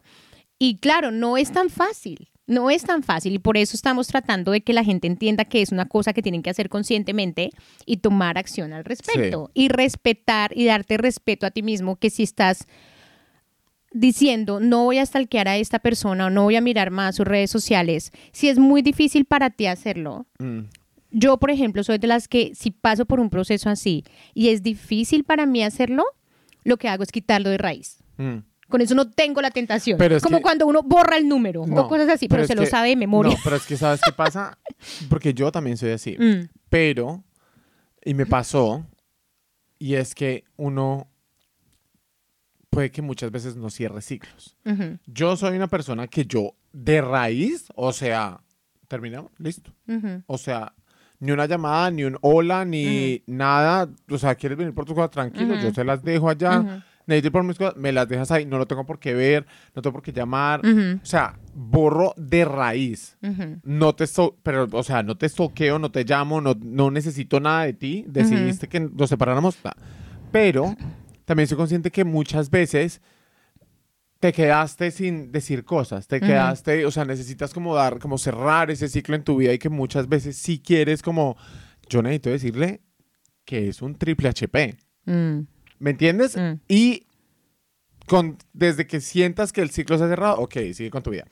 Y claro, no es tan fácil. No es tan fácil y por eso estamos tratando de que la gente entienda que es una cosa que tienen que hacer conscientemente y tomar acción al respecto. Y respetar y darte respeto a ti mismo que si estás diciendo no voy a stalkear a esta persona o no voy a mirar más sus redes sociales, si es muy difícil para ti hacerlo, Mm, yo, por ejemplo, soy de las que si paso por un proceso así y es difícil para mí hacerlo, lo que hago es quitarlo de raíz. mm. Con eso no tengo la tentación. Pero es Como que- cuando uno borra el número No, o cosas así, pero, es se lo que- sabe de memoria. No, pero es que ¿sabes qué pasa? Porque yo también soy así. Mm, Pero, y me pasó, y es que uno puede que muchas veces no cierre ciclos. Yo soy una persona que yo de raíz, o sea, terminamos, listo. O sea, ni una llamada, ni un hola, ni nada. O sea, quieres venir por tus cosas tranquilo, yo se las dejo allá. Necesito ir por mis cosas, me las dejas ahí, no lo tengo por qué ver, no tengo por qué llamar. O sea, borro de raíz. No te so- pero, o sea, no te toqueo, no te llamo, no, no necesito nada de ti. Decidiste que nos separáramos. Pero también soy consciente que muchas veces te quedaste sin decir cosas, te quedaste, o sea, necesitas como dar, como cerrar ese ciclo en tu vida y que muchas veces sí quieres como, yo necesito decirle que es un triple HP, Mm, ¿me entiendes? mm. Y con, desde que sientas que el ciclo se ha cerrado, ok, sigue con tu vida.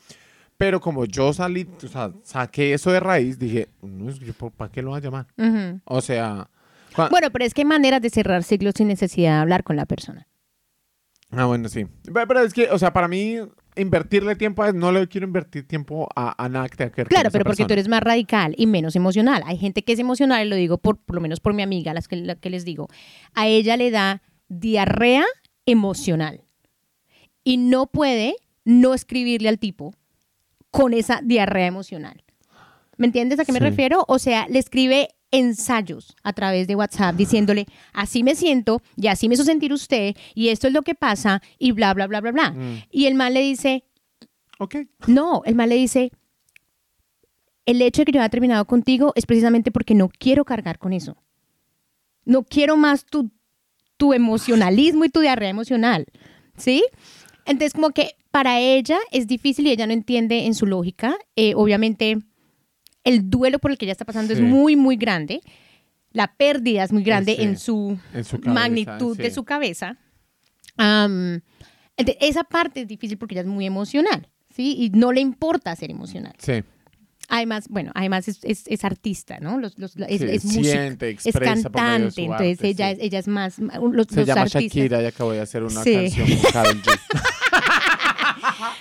Pero como yo salí, o sea, saqué eso de raíz, dije, no, ¿para qué lo voy a llamar? Ujú. O sea, cua- Bueno, pero es que hay maneras de cerrar ciclos sin necesidad de hablar con la persona. ah, bueno, sí. Pe- Pero es que, o sea, para mí, invertirle tiempo a no le quiero invertir tiempo a, a nada que tenga que ver con Claro, esa pero porque tú persona. eres más radical y menos emocional. Hay gente que es emocional, y lo digo por, por lo menos por mi amiga, las que, la que les digo. A ella le da diarrea emocional y no puede no escribirle al tipo con esa diarrea emocional. ¿Me entiendes a qué me Sí. refiero? O sea, le escribe ensayos a través de WhatsApp diciéndole, así me siento y así me hizo sentir usted y esto es lo que pasa y bla, bla, bla, bla, bla. Mm. Y el man le dice, Ok. no, el mal le dice, el hecho de que yo haya terminado contigo es precisamente porque no quiero cargar con eso. No quiero más tu, tu emocionalismo y tu diarrea emocional. ¿Sí? Entonces, como que para ella es difícil y ella no entiende en su lógica. Eh, obviamente, el duelo por el que ella está pasando Sí. es muy, muy grande. La pérdida es muy grande Sí. en su En su cabeza, magnitud de sí. su cabeza. Ente- esa parte es difícil porque ella es muy emocional, ¿sí? Y no le importa ser emocional. Sí. Además, bueno, además es, es- es artista, ¿no? Los, los- es, Sí, es música, es de cantante, entonces ella, sí. es, ella es más... Los, Se los llama artistas. Shakira y acabo de hacer una Sí. canción con Karol G.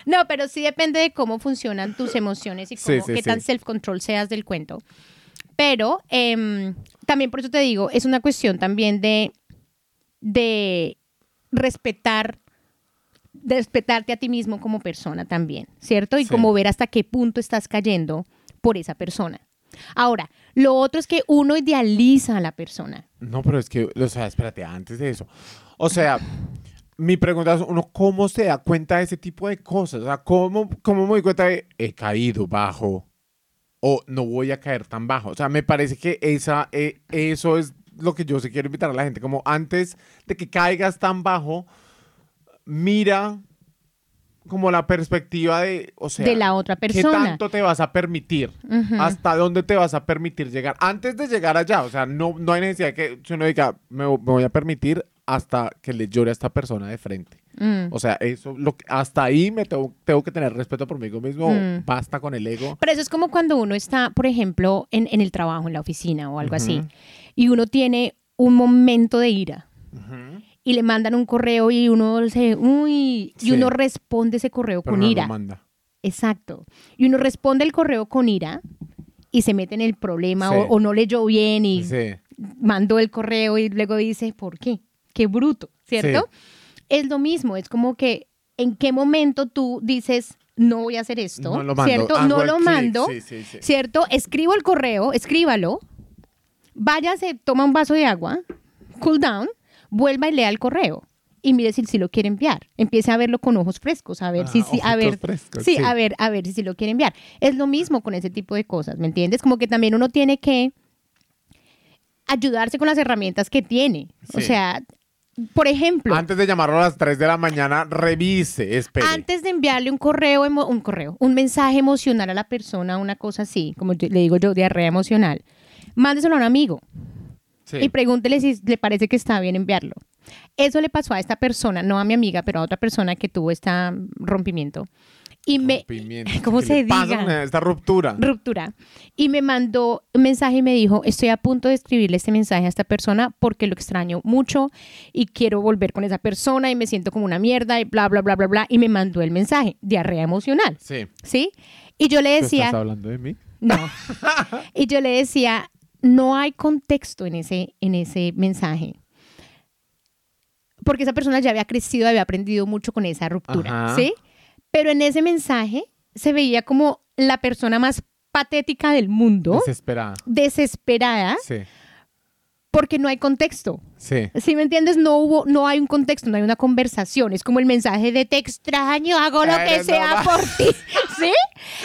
No, pero sí depende de cómo funcionan tus emociones y cómo, sí, qué tan self-control seas del cuento. Pero em, también por eso te digo, es una cuestión también de, de respetar, de respetarte a ti mismo como persona también, ¿cierto? Y como ver hasta qué punto estás cayendo por esa persona. Ahora, lo otro es que uno idealiza a la persona. No, pero es que, o sea, espérate, antes de eso. O sea, mi pregunta es, uno, ¿cómo se da cuenta de ese tipo de cosas? O sea, ¿cómo, cómo me doy cuenta de, he caído bajo o no voy a caer tan bajo? O sea, me parece que esa, eh, eso es lo que yo sí quiero invitar a la gente, como antes de que caigas tan bajo, mira como la perspectiva de, o sea, de la otra ¿qué persona. tanto te vas a permitir? Ujú. ¿Hasta dónde te vas a permitir llegar? Antes de llegar allá, o sea, no, no hay necesidad que uno diga, me, me voy a permitir hasta que le llore a esta persona de frente. Mm. O sea, eso, lo, que- hasta ahí me tengo, tengo que tener respeto por mí mismo. Mm. Basta con el ego. Pero eso es como cuando uno está, por ejemplo, en, en el trabajo, en la oficina o algo así, y uno tiene un momento de ira y le mandan un correo y uno se, uy, y uno responde ese correo Pero con no lo ira. manda. Exacto. Y uno responde el correo con ira y se mete en el problema Sí. o, o no leyó bien y Sí. mandó el correo y luego dice, ¿por qué? Qué bruto, ¿cierto? Es lo mismo, es como que en qué momento tú dices, no voy a hacer esto, No lo mando. ¿cierto? No lo mando, Sí, sí, sí. ¿cierto? Escribo el correo, escríbalo, váyase, toma un vaso de agua, cool down, vuelva y lea el correo. Y mire si, si lo quiere enviar. Empiece a verlo con ojos frescos, a ver si, Ah, si- a ojitos ver, frescos, sí, a ver, a ver si lo quiere enviar. Es lo mismo con ese tipo de cosas, ¿me entiendes? Como que también uno tiene que ayudarse con las herramientas que tiene. O sea, por ejemplo, Antes de llamarlo a las 3 de la mañana, revise, espere. antes de enviarle un correo, un correo, un mensaje emocional a la persona, una cosa así, como le digo yo, diarrea emocional, mándeselo a un amigo Sí. y pregúntele si le parece que está bien enviarlo. Eso le pasó a esta persona, no a mi amiga, pero a otra persona que tuvo este rompimiento. Y me. ¿cómo ¿Qué se pasa diga? esta ruptura? ruptura. Y me mandó un mensaje y me dijo, estoy a punto de escribirle este mensaje a esta persona porque lo extraño mucho y quiero volver con esa persona y me siento como una mierda y bla, bla, bla, bla, bla. Y me mandó el mensaje, diarrea emocional, Sí. ¿sí? Y yo le ¿Tú decía, estás hablando de mí? no. y yo le decía, no hay contexto en ese, en ese mensaje. Porque esa persona ya había crecido, había aprendido mucho con esa ruptura, Ajá. ¿sí? Pero en ese mensaje se veía como la persona más patética del mundo, Desesperada. desesperada, Sí. porque no hay contexto. Sí. ¿Sí me entiendes? No hubo, no hay un contexto, no hay una conversación. Es como el mensaje de te extraño, hago lo que sea por ti. ¿Sí?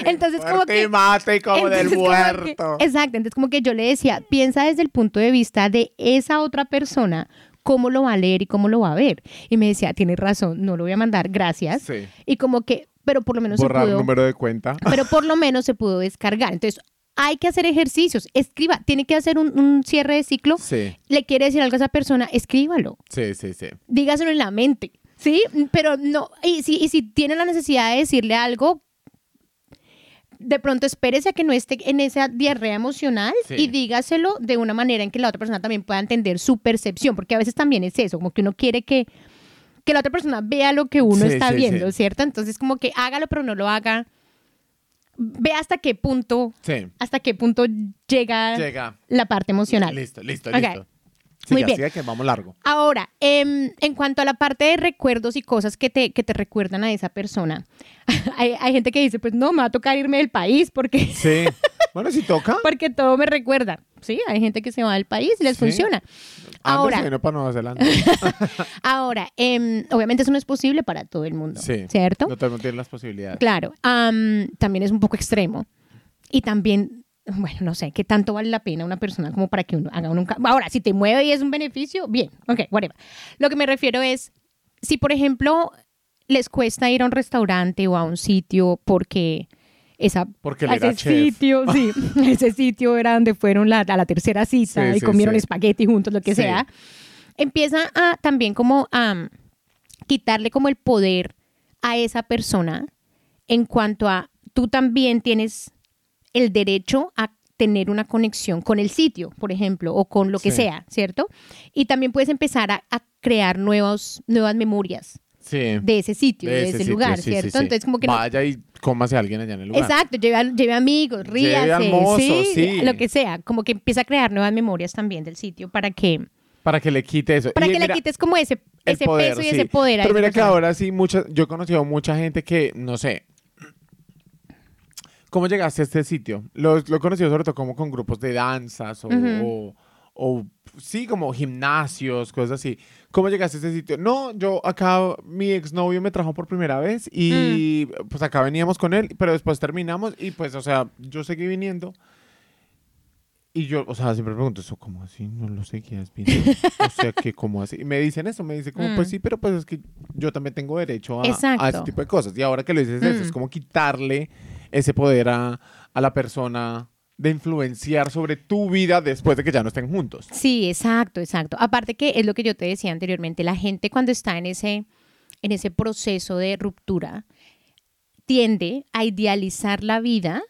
Entonces, como Muerte y que mate como del como que- muerto. exacto, entonces como que yo le decía, piensa desde el punto de vista de esa otra persona, cómo lo va a leer y cómo lo va a ver. Y me decía, tienes razón, no lo voy a mandar, gracias. Sí. Y como que, pero por lo menos Borrar se pudo, número de cuenta. pero por lo menos se pudo descargar. Entonces, hay que hacer ejercicios, escriba, tiene que hacer un, un cierre de ciclo. Sí. Le quiere decir algo a esa persona, escríbalo Sí, sí, sí. dígaselo en la mente, ¿sí? Pero no, y si, y si tiene la necesidad de decirle algo, de pronto espérese a que no esté en esa diarrea emocional Sí. y dígaselo de una manera en que la otra persona también pueda entender su percepción, porque a veces también es eso, como que uno quiere que, que la otra persona vea lo que uno Sí, está sí, viendo. ¿cierto? Entonces como que hágalo pero no lo haga. Ve hasta qué punto, hasta qué punto llega, Llega. la parte emocional. Listo, listo, listo. Muy Siga, bien. que vamos largo. Ahora, em, en cuanto a la parte de recuerdos y cosas que te, que te recuerdan a esa persona, hay, hay gente que dice, pues no, me va a tocar irme del país porque, Sí. bueno, si toca. porque todo me recuerda. Sí, hay gente que se va del país y les Sí. funciona. Ahora. Vino para Nueva Zelanda. ahora em, obviamente eso no es posible para todo el mundo, Sí. ¿cierto? No todo el mundo tiene las posibilidades. Claro, am, también es un poco extremo. Y también, bueno, no sé, qué tanto vale la pena una persona como para que uno haga un... ca- Ahora, si te mueve y es un beneficio, bien, ok, whatever. Lo que me refiero es, si por ejemplo les cuesta ir a un restaurante o a un sitio porque esa... Porque ese sitio, sí, ese sitio era donde fueron la- a la tercera cita Sí, y sí, comieron sí. espagueti juntos, lo que sea. Empieza a también como a quitarle como el poder a esa persona en cuanto a tú también tienes el derecho a tener una conexión con el sitio, por ejemplo, o con lo que Sí. sea, ¿cierto? Y también puedes empezar a, a crear nuevos, nuevas memorias Sí. de ese sitio, de, ese, sitio, lugar, sí, ¿cierto? sí. Entonces como que no- Vaya y cómase a alguien allá en el lugar. Exacto, lleve, a- lleve amigos, ríase, sí, lo que sea, como que empieza a crear nuevas memorias también del sitio para que Para que le quite eso. para Y que mira, le quites como ese, ese poder, peso y ese poder Pero mira que ahora sí, mucha, yo he conocido mucha gente que, no sé, ¿cómo llegaste a este sitio? Lo, lo he conocido sobre todo como con grupos de danzas o, Ujú. o- o, sí, como gimnasios, cosas así. ¿Cómo llegaste a este sitio? No, yo acá, mi exnovio me trajo por primera vez y Mm. pues acá veníamos con él, pero después terminamos y pues, o sea, yo seguí viniendo. Y yo, o sea, siempre pregunto, ¿eso cómo así? No lo seguías viendo. o sea, que ¿cómo así? Y me dicen eso, me dicen como, pues Mm. sí, pero pues es que yo también tengo derecho a, a ese tipo de cosas. Y ahora que lo dices eso, Mm. es como quitarle ese poder a, a la persona de influenciar sobre tu vida después de que ya no estén juntos. Sí, exacto, exacto. Aparte que es lo que yo te decía anteriormente, la gente cuando está en ese, en ese proceso de ruptura tiende a idealizar la vida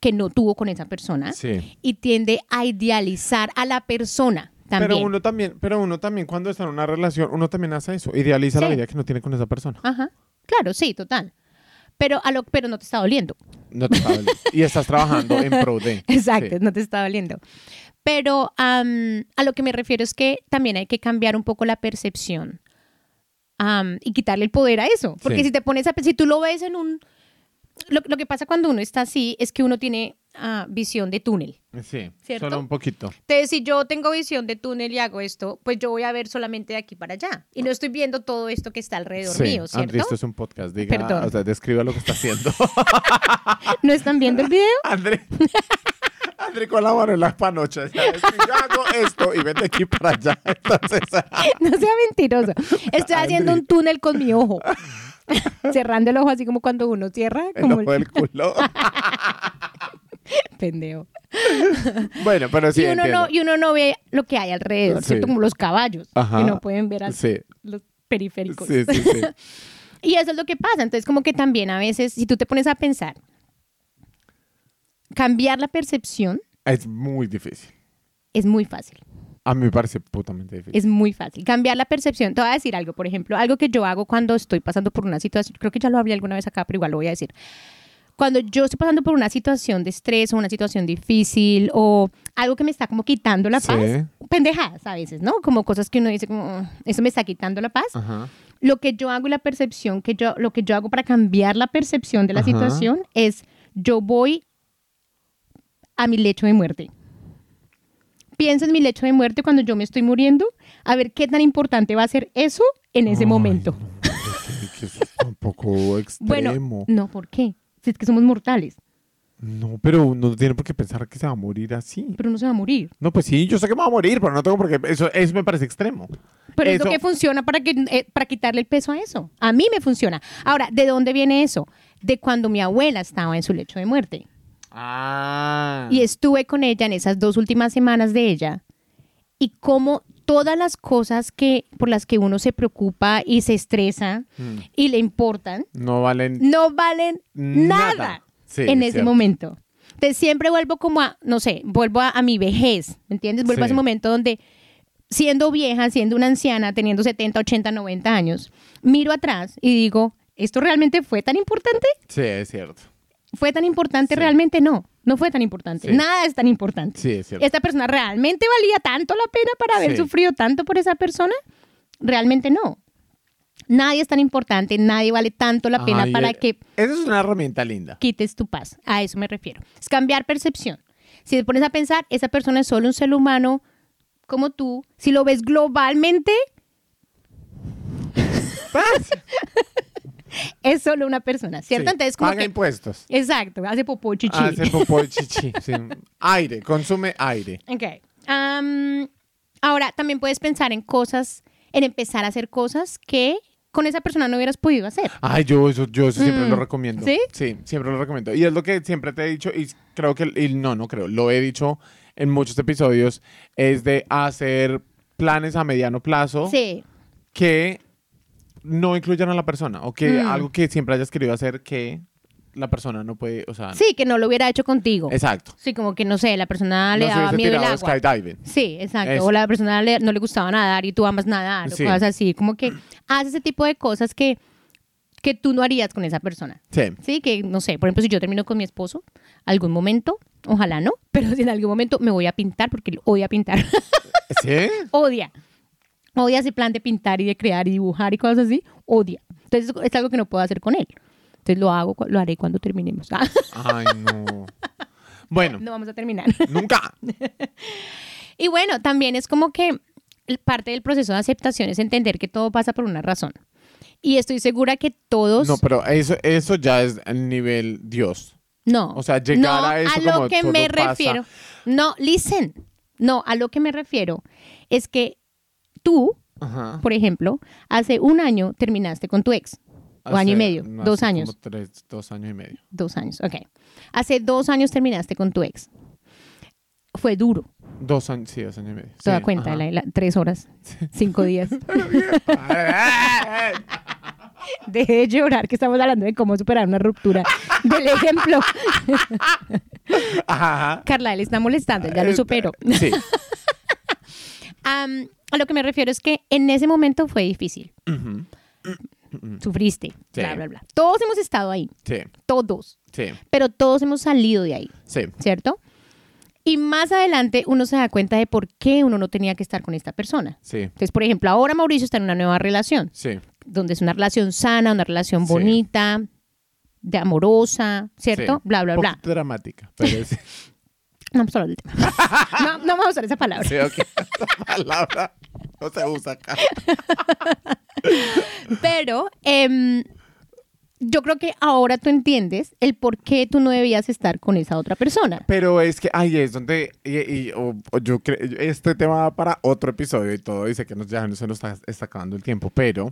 que no tuvo con esa persona Sí. y tiende a idealizar a la persona también. Pero uno también, pero uno también cuando está en una relación, uno también hace eso, idealiza la vida que no tiene con esa persona. Ajá, claro, sí, total. Pero, a lo, pero no te está doliendo. No te está doliendo. y estás trabajando en pro de. Exacto, Sí. no te está doliendo. Pero am, a lo que me refiero es que también hay que cambiar un poco la percepción am, y quitarle el poder a eso. Porque Sí. si te pones a si tú lo ves en un... Lo, lo que pasa cuando uno está así es que uno tiene ah, visión de túnel. Sí, ¿Cierto? solo un poquito. Entonces, si yo tengo visión de túnel y hago esto, pues yo voy a ver solamente de aquí para allá. Y no estoy viendo todo esto que está alrededor Sí, mío, ¿cierto? André, esto es un podcast. Diga, Perdón. o sea, describa lo que está haciendo. ¿No están viendo el video? André, André colabora en las panochas. ¿sabes? Si Yo hago esto y ven de aquí para allá. Entonces, No sea mentiroso. Estoy haciendo un túnel con mi ojo. Cerrando el ojo así como cuando uno cierra, el como ojo del culo. pendejo. Bueno, pero sí y, uno entiendo. no, y uno no ve lo que hay alrededor, Sí. ¿cierto? Como los caballos, Ajá. que no pueden ver Sí, los periféricos. sí, sí, sí. Y eso es lo que pasa. Entonces, como que también a veces, si tú te pones a pensar, cambiar la percepción Es muy difícil. es muy fácil. A mí me parece putamente difícil. Es muy fácil. Cambiar la percepción. Te voy a decir algo, por ejemplo, algo que yo hago cuando estoy pasando por una situación, creo que ya lo hablé alguna vez acá, pero igual lo voy a decir. Cuando yo estoy pasando por una situación de estrés o una situación difícil o algo que me está como quitando la Sí. paz, pendejadas a veces, ¿no? Como cosas que uno dice como, "Mm, eso me está quitando la paz. Ajá. Lo que yo hago y la percepción que yo, lo que yo hago para cambiar la percepción de la Ajá. situación es yo voy a mi lecho de muerte. Pienso en mi lecho de muerte cuando yo me estoy muriendo, a ver qué tan importante va a ser eso en ese Ay, momento. no, que- que eso está un poco extremo. Bueno, no, ¿por qué? Si es que somos mortales, No, pero uno no tiene por qué pensar que se va a morir así. pero no se va a morir. No, pues sí, yo sé que me va a morir, pero no tengo por qué. Eso, eso me parece extremo. Pero es Eso- lo que funciona para, que, eh, para quitarle el peso a eso. A mí me funciona. Ahora, ¿de dónde viene eso? De cuando mi abuela estaba en su lecho de muerte. Ah. y estuve con ella en esas dos últimas semanas de ella y como todas las cosas que por las que uno se preocupa y se estresa Mm. y le importan No valen no valen nada, Nada. Sí, en es ese cierto. momento. Entonces siempre vuelvo como a, no sé, vuelvo a, a mi vejez, ¿me entiendes? Vuelvo a ese momento donde siendo vieja, siendo una anciana, teniendo 70, 80, 90 años, miro atrás y digo, ¿esto realmente fue tan importante? Sí, es cierto. ¿Fue tan importante? Sí. Realmente no. No fue tan importante. Sí. Nada es tan importante. Sí, es cierto. ¿Esta persona realmente valía tanto la pena para haber Sí. sufrido tanto por esa persona? Realmente no. Nadie es tan importante, nadie vale tanto la pena Ay, para eh, que Esa es una herramienta linda. quites tu paz. A eso me refiero. Es cambiar percepción. Si te pones a pensar, esa persona es solo un ser humano como tú. Si lo ves globalmente, es solo una persona, ¿cierto? Sí, Entonces, como Paga que... impuestos. Exacto, hace popó chichi. Hace popó y chichi. sí. Aire, consume aire. Ok. Ahora, también puedes pensar en cosas, en empezar a hacer cosas que con esa persona no hubieras podido hacer. Ay, yo eso, yo eso siempre Mm, lo recomiendo. ¿sí? Sí, siempre lo recomiendo. Y es lo que siempre te he dicho, y creo que, y no, no creo, lo he dicho en muchos episodios, es de hacer planes a mediano plazo Sí, que no incluyan a la persona, o que Mm. algo que siempre hayas querido hacer que la persona no puede, o sea, sí, que no lo hubiera hecho contigo. exacto. Sí, como que no sé, la persona le no daba miedo el agua. skydiving. Sí, exacto. Eso. O la persona le- no le gustaba nadar y tú amas nadar, Sí. o cosas así. Como que haces ese tipo de cosas que, que tú no harías con esa persona. Sí. Sí, que no sé, por ejemplo, si yo termino con mi esposo, algún momento, ojalá no, pero si en algún momento me voy a pintar, porque él odia pintar, ¿Sí? odia. Odia ese plan de pintar y de crear y dibujar y cosas así, odia. Entonces es algo que no puedo hacer con él. Entonces lo hago, lo haré cuando terminemos. Ay, no. Bueno, no vamos a terminar. nunca. Y bueno, también es como que parte del proceso de aceptación es entender que todo pasa por una razón. Y estoy segura que todos... No, pero eso, eso ya es el nivel Dios. No. O sea, llegar no, a eso lo como que me pasa. refiero. No, listen. No, a lo que me refiero es que tú, Ajá. por ejemplo, hace un año terminaste con tu ex. O año y Hace- medio, no, dos hace años. como tres, dos años y medio. Dos años, ok. Hace dos años terminaste con tu ex. Fue duro. Dos años, sí, dos años y medio. Te das Sí, cuenta, ajá. la- la- tres horas, cinco días. Deje de llorar, que estamos hablando de cómo superar una ruptura. Del ejemplo. Ajá. Carla, él está molestando, ya lo supero. Sí. Am, a lo que me refiero es que en ese momento fue difícil. Sufriste, Sí. bla, bla, bla. Todos hemos estado ahí, Sí, todos. sí, Pero todos hemos salido de ahí, sí. ¿cierto? Y más adelante uno se da cuenta de por qué uno no tenía que estar con esta persona. Sí, Entonces, por ejemplo, ahora Mauricio está en una nueva relación, sí. donde es una relación sana, una relación Sí. bonita, de amorosa, ¿cierto? sí. Bla, bla, Un bla. poquito dramática, pero. No vamos a hablar del tema. No, no vamos a usar esa palabra. Sí, ok. Esa palabra no se usa acá. Pero em, yo creo que ahora tú entiendes el por qué tú no debías estar con esa otra persona. Pero es que ahí es donde y, y- o- o yo creo este tema va para otro episodio y todo dice que nos ya no se nos está, está acabando el tiempo, pero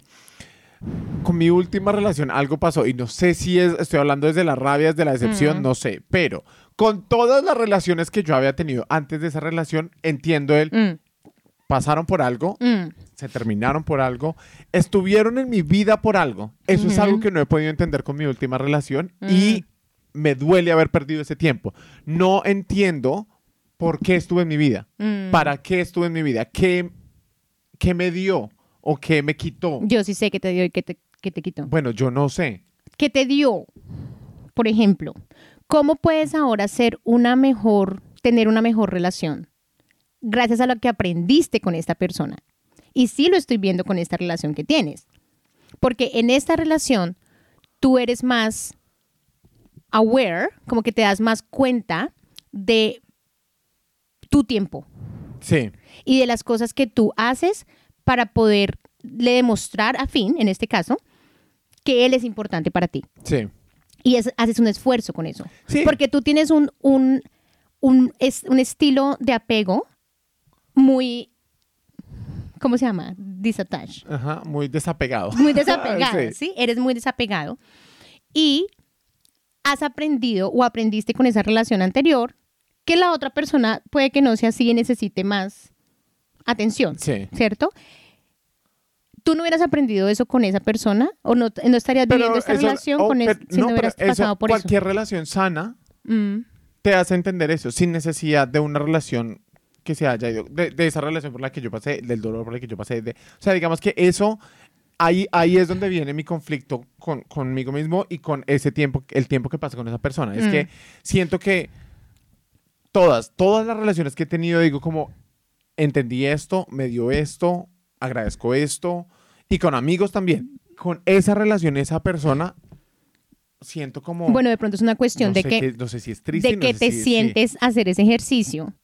con mi última relación algo pasó y no sé si es estoy hablando desde la rabia, desde la decepción, Mm. no sé, pero con todas las relaciones que yo había tenido antes de esa relación entiendo el Mm, pasaron por algo, mm, se terminaron por algo, estuvieron en mi vida por algo. Eso es algo que no he podido entender con mi última relación y me duele haber perdido ese tiempo. No entiendo por qué estuve en mi vida, mm. para qué estuve en mi vida, qué, qué me dio o qué me quitó. Yo sí sé que te dio y que te, que te quitó. Bueno, yo no sé. ¿Qué te dio? Por ejemplo, ¿cómo puedes ahora ser una mejor, tener una mejor relación? Gracias a lo que aprendiste con esta persona. Y sí lo estoy viendo con esta relación que tienes. Porque en esta relación tú eres más aware, como que te das más cuenta de tu tiempo Sí, y de las cosas que tú haces para poderle demostrar a Finn, en este caso, que él es importante para ti. sí. Y es- haces un esfuerzo con eso. Sí. Porque tú tienes un, un, un, es, un estilo de apego muy, ¿cómo se llama? Disattached. Ajá, muy desapegado. Muy desapegado, Sí. sí. Eres muy desapegado. Y has aprendido o aprendiste con esa relación anterior que la otra persona puede que no sea así y necesite más atención, Sí. ¿cierto? ¿Tú no hubieras aprendido eso con esa persona? ¿O no, no estarías viviendo esta eso- relación oh, con él pero- si no, hubieras eso, pasado por eso? cualquier relación sana Mm. te hace entender eso, sin necesidad de una relación que se haya ido, de, de esa relación por la que yo pasé, del dolor por el que yo pasé. De, o sea, digamos que eso, ahí, ahí es donde viene mi conflicto con, conmigo mismo y con ese tiempo, el tiempo que pasa con esa persona. Es Mm. que siento que todas, todas las relaciones que he tenido, digo como, entendí esto, me dio esto, agradezco esto, y con amigos también. Con esa relación, esa persona, siento como... Bueno, de pronto es una cuestión no de que, qué- no sé si es triste. de no que te si- sí. sientes hacer ese ejercicio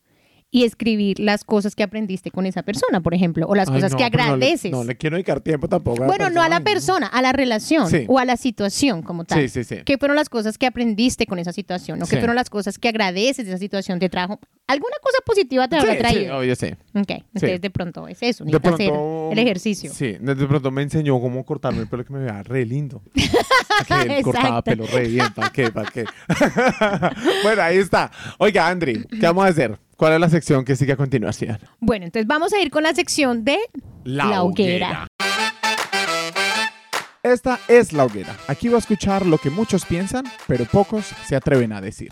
y escribir las cosas que aprendiste con esa persona, por ejemplo, o las Ay, cosas no, que pero no le- agradeces. No le, quiero dedicar tiempo tampoco. bueno, no a la persona. a la relación Sí. o a la situación como tal. Sí, sí, sí. ¿Qué fueron las cosas que aprendiste con esa situación? ¿O qué Sí. fueron las cosas que agradeces de esa situación? ¿Te trajo alguna cosa positiva te habrá Sí, sí, traído? obvio, sí. ok, entonces de pronto es eso, De hacer pronto. el ejercicio. Sí, de pronto me enseñó cómo cortarme el pelo que me veía re lindo. que él cortaba pelo re bien, ¿para qué? ¿Para qué? bueno, ahí está. Oiga, Andri, ¿qué vamos a hacer? ¿Cuál es la sección que sigue a continuación? Bueno, entonces vamos a ir con la sección de La hoguera. Esta es La Hoguera. Aquí va a escuchar lo que muchos piensan, pero pocos se atreven a decir.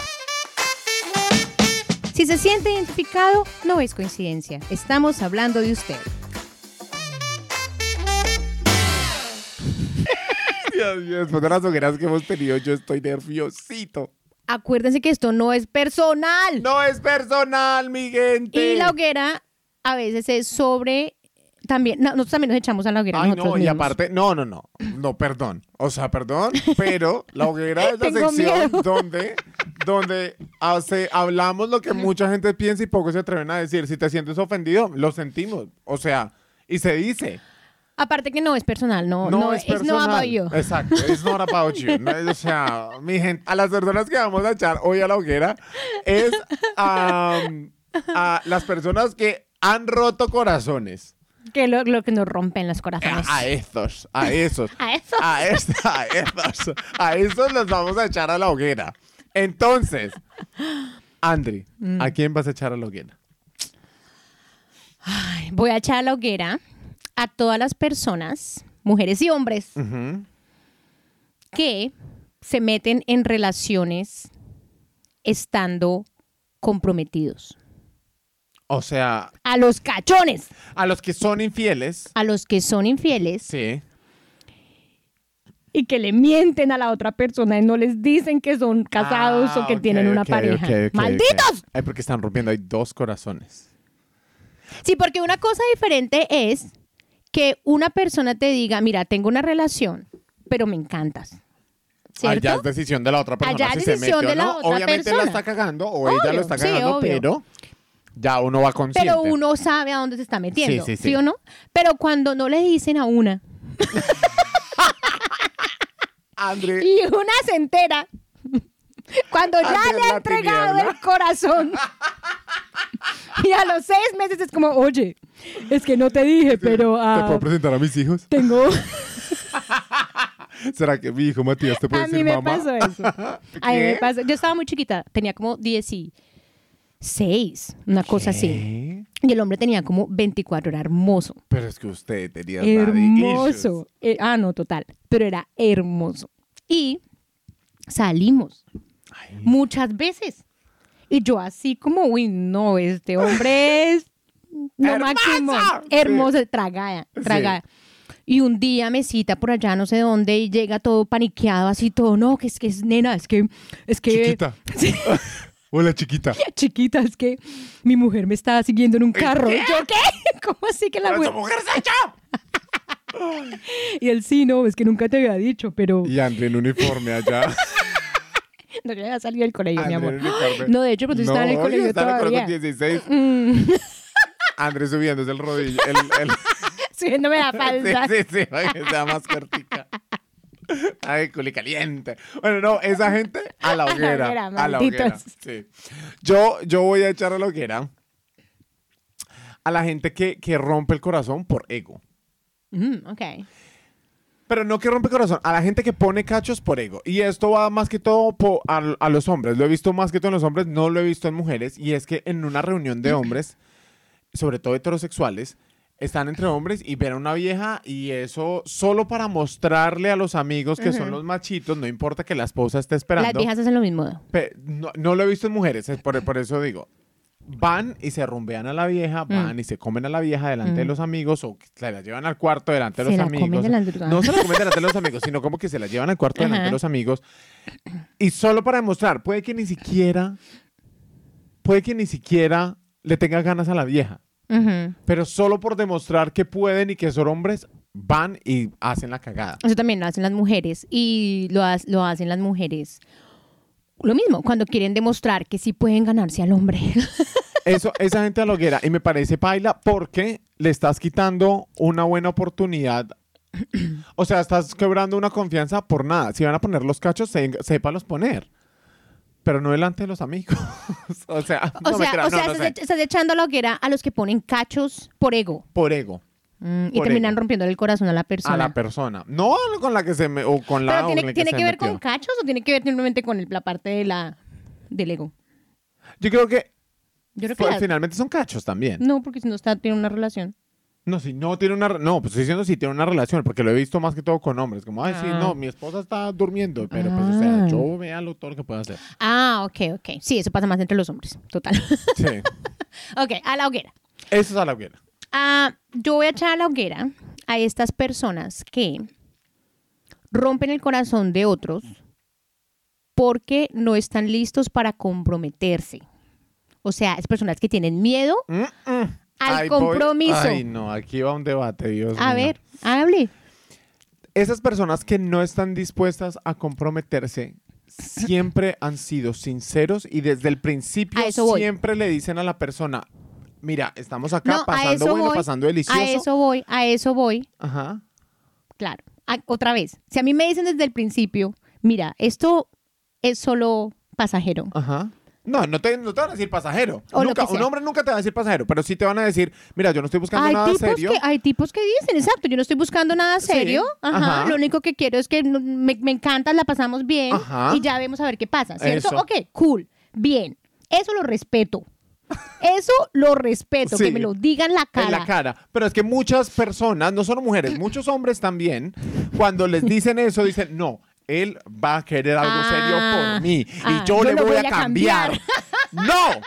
Si se siente identificado, no es coincidencia. Estamos hablando de usted. Dios mío, después de las hogueras que hemos tenido, yo estoy nerviosito. Acuérdense que esto no es personal. No es personal, mi gente. Y la hoguera a veces es sobre... También, no, nosotros también nos echamos a la hoguera Ay, nosotros no, y mismos. aparte, no, no, no, no, perdón. O sea, perdón, pero la hoguera es la Tengo sección miedo. donde, donde hace, hablamos lo que mucha gente piensa y pocos se atreven a decir. Si te sientes ofendido, lo sentimos. O sea, y se dice. Aparte que no es personal, no, no, es it's personal. not about you. Exacto, it's not about you. No, o sea, mi gente, a las personas que vamos a echar hoy a la hoguera es am, a las personas que han roto corazones. Que lo, lo que nos rompen los corazones. A esos, a esos. A eso. A, es- a esos, a esos los vamos a echar a la hoguera. Entonces, Andri, Mm. ¿a quién vas a echar a la hoguera? Ay, Voy a echar a la hoguera a todas las personas, mujeres y hombres, que se meten en relaciones estando comprometidos. O sea, A los cachones, a los que son infieles, a los que son infieles sí. y que le mienten a la otra persona y no les dicen que son casados Ah, o que ok, tienen una pareja. ¡Malditos! Ay, porque están rompiendo ahí dos corazones. Sí, porque una cosa diferente es que una persona te diga, mira, tengo una relación, pero me encantas. ¿Cierto? Allá es decisión de la otra persona Allá si es se decisión metió de la no. otra Obviamente la persona. está cagando o ella lo está cagando, pero ya uno va consciente. Pero uno sabe a dónde se está metiendo, Sí, sí, sí, o no? Pero cuando no le dicen a una André, y una se entera, cuando ya le ha la entregado tiniebla. el corazón y a los seis meses es como, oye, es que no te dije, pero ¿te ah, puedo presentar a mis hijos? tengo... ¿Será que mi hijo Matías te puede A decir mí me mamá? pasó eso. A mí me pasó. Yo estaba muy chiquita, tenía como 16, una cosa así. Y el hombre tenía como 24, era hermoso. Pero es que usted tenía Hermoso. Eh, ah, no, total. Pero era hermoso. Y salimos Ay, muchas veces. Y yo así como, uy, no, este hombre es lo ¡Hermoso! máximo. Sí. Hermoso, tragada, Sí. tragada. Y un día me cita por allá, no sé dónde, y llega todo paniqueado, así todo, no, que es que es nena, es que, es que... Chiquita. Sí, Hola, chiquita. chiquita, es que mi mujer me estaba siguiendo en un carro. ¿Yo qué? ¿Cómo así que la ¡Pero mujer? mujer se echó! Y él sí, no, es que nunca te había dicho, pero... Y André en uniforme allá. No, yo ya salí del colegio, mi amor. No, de hecho, pues yo estaba en el No, colegio estaba en el colegio todavía. con 16. Mm, André subiéndose el rodillo. El, el... subiéndome la Sí, falda. sí, sí, para que sea más cortica. Ay, culi caliente. Bueno, no, esa gente a la A la hoguera. hoguera, A la hoguera. Sí. Yo, yo voy a echar a la hoguera a la gente que, que rompe el corazón por ego. Mm, ok. Pero no que rompe el corazón, a la gente que pone cachos por ego. Y esto va más que todo po- a, a los hombres. Lo he visto más que todo en los hombres, no lo he visto en mujeres. Y es que en una reunión de hombres, sobre todo heterosexuales, están entre hombres y ven a una vieja y eso solo para mostrarle a los amigos que son los machitos, no importa que la esposa esté esperando. Las viejas hacen lo mismo. No, no lo he visto en mujeres, es por, por eso digo. Van y se rumbean a la vieja, van y se comen a la vieja delante de Mm. los amigos o se la llevan al cuarto delante de Se los la amigos. comen delante No se la comen delante de los amigos, sino como que se la llevan al cuarto delante de los amigos. Y solo para demostrar, puede que ni siquiera, puede que ni siquiera le tenga ganas a la vieja. Pero solo por demostrar que pueden y que son hombres, van y hacen la cagada. Eso también lo hacen las mujeres y lo, ha- lo hacen las mujeres. Lo mismo, cuando quieren demostrar que sí pueden ganarse al hombre. Eso, esa gente a la hoguera. Y me parece paila porque le estás quitando una buena oportunidad. O sea, estás quebrando una confianza por nada. Si van a poner los cachos, se, sépalos poner. Pero no delante de los amigos. o sea, O no me sea, creas, o no, sea no estás, estás echando la hoguera a los que ponen cachos por ego Por ego. Mm, y Por terminan ego. rompiendo el corazón a la persona. A la persona. No con la que se me. O con la. Pero tiene, con la tiene que ver metió. con cachos o tiene que ver simplemente con el- la parte de la del ego. Yo creo que. Yo creo que pues, la- finalmente son cachos también. no, porque si no está tiene una relación. No, si no tiene una. No, pues estoy diciendo si tiene una relación, porque lo he visto más que todo con hombres. Como, ay, sí, Ah. no, mi esposa está durmiendo. Pero, pues, o sea, Ah. yo vea lo todo lo que puedo hacer. Ah, ok, ok. Sí, eso pasa más entre los hombres. Total. Sí. ok, a la hoguera. Eso es a la hoguera. Ah, yo voy a echar a la hoguera a estas personas que rompen el corazón de otros porque no están listos para comprometerse. O sea, es personas que tienen miedo Mm, mm. Al voy- compromiso. Ay, no, aquí va un debate, Dios a mío. ver, hable. Esas personas que no están dispuestas a comprometerse siempre han sido sinceros y desde el principio siempre le dicen a la persona, Mira, estamos acá No, pasando bueno, voy, pasando delicioso. A eso voy, a eso voy. Ajá. Claro. A- otra vez, si a mí me dicen desde el principio, mira, esto es solo pasajero. Ajá. No, no te, no te van a decir pasajero. O Nunca, un hombre nunca te va a decir pasajero, pero sí te van a decir, mira, yo no estoy buscando Hay nada tipos, serio. que, hay tipos que dicen, exacto, yo no estoy buscando nada Sí, serio. Ajá, ajá. Lo único que quiero es que me, me encanta, la pasamos bien Ajá. y ya vemos a ver qué pasa, ¿cierto? Eso. Ok, cool, bien. Eso lo respeto. Eso lo respeto, Sí. que me lo digan la cara. En la cara. Pero es que muchas personas, no solo mujeres, muchos hombres también, cuando les dicen eso, dicen, no, él va a querer algo Ah, serio por mí y ah, yo, yo le voy, voy a a cambiar. cambiar. ¡No!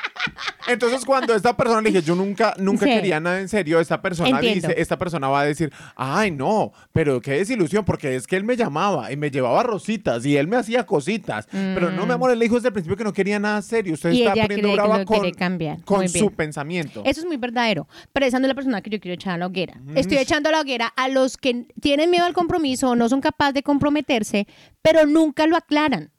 Entonces, cuando esta persona le dije, yo nunca, nunca Sí. quería nada en serio, esta persona Entiendo. dice, esta persona va a decir, ay, no, pero qué desilusión, porque es que él me llamaba y me llevaba rositas y él me hacía cositas. Pero no, mi amor, él le dijo desde el principio que no quería nada serio. Usted Mm. Y está poniendo brava con, cambiar. con su pensamiento. Eso es muy verdadero. Pero esa no es la persona que yo quiero echar a la hoguera. Estoy echando a la hoguera a los que tienen miedo al compromiso o no son capaces de comprometerse, pero nunca lo aclaran.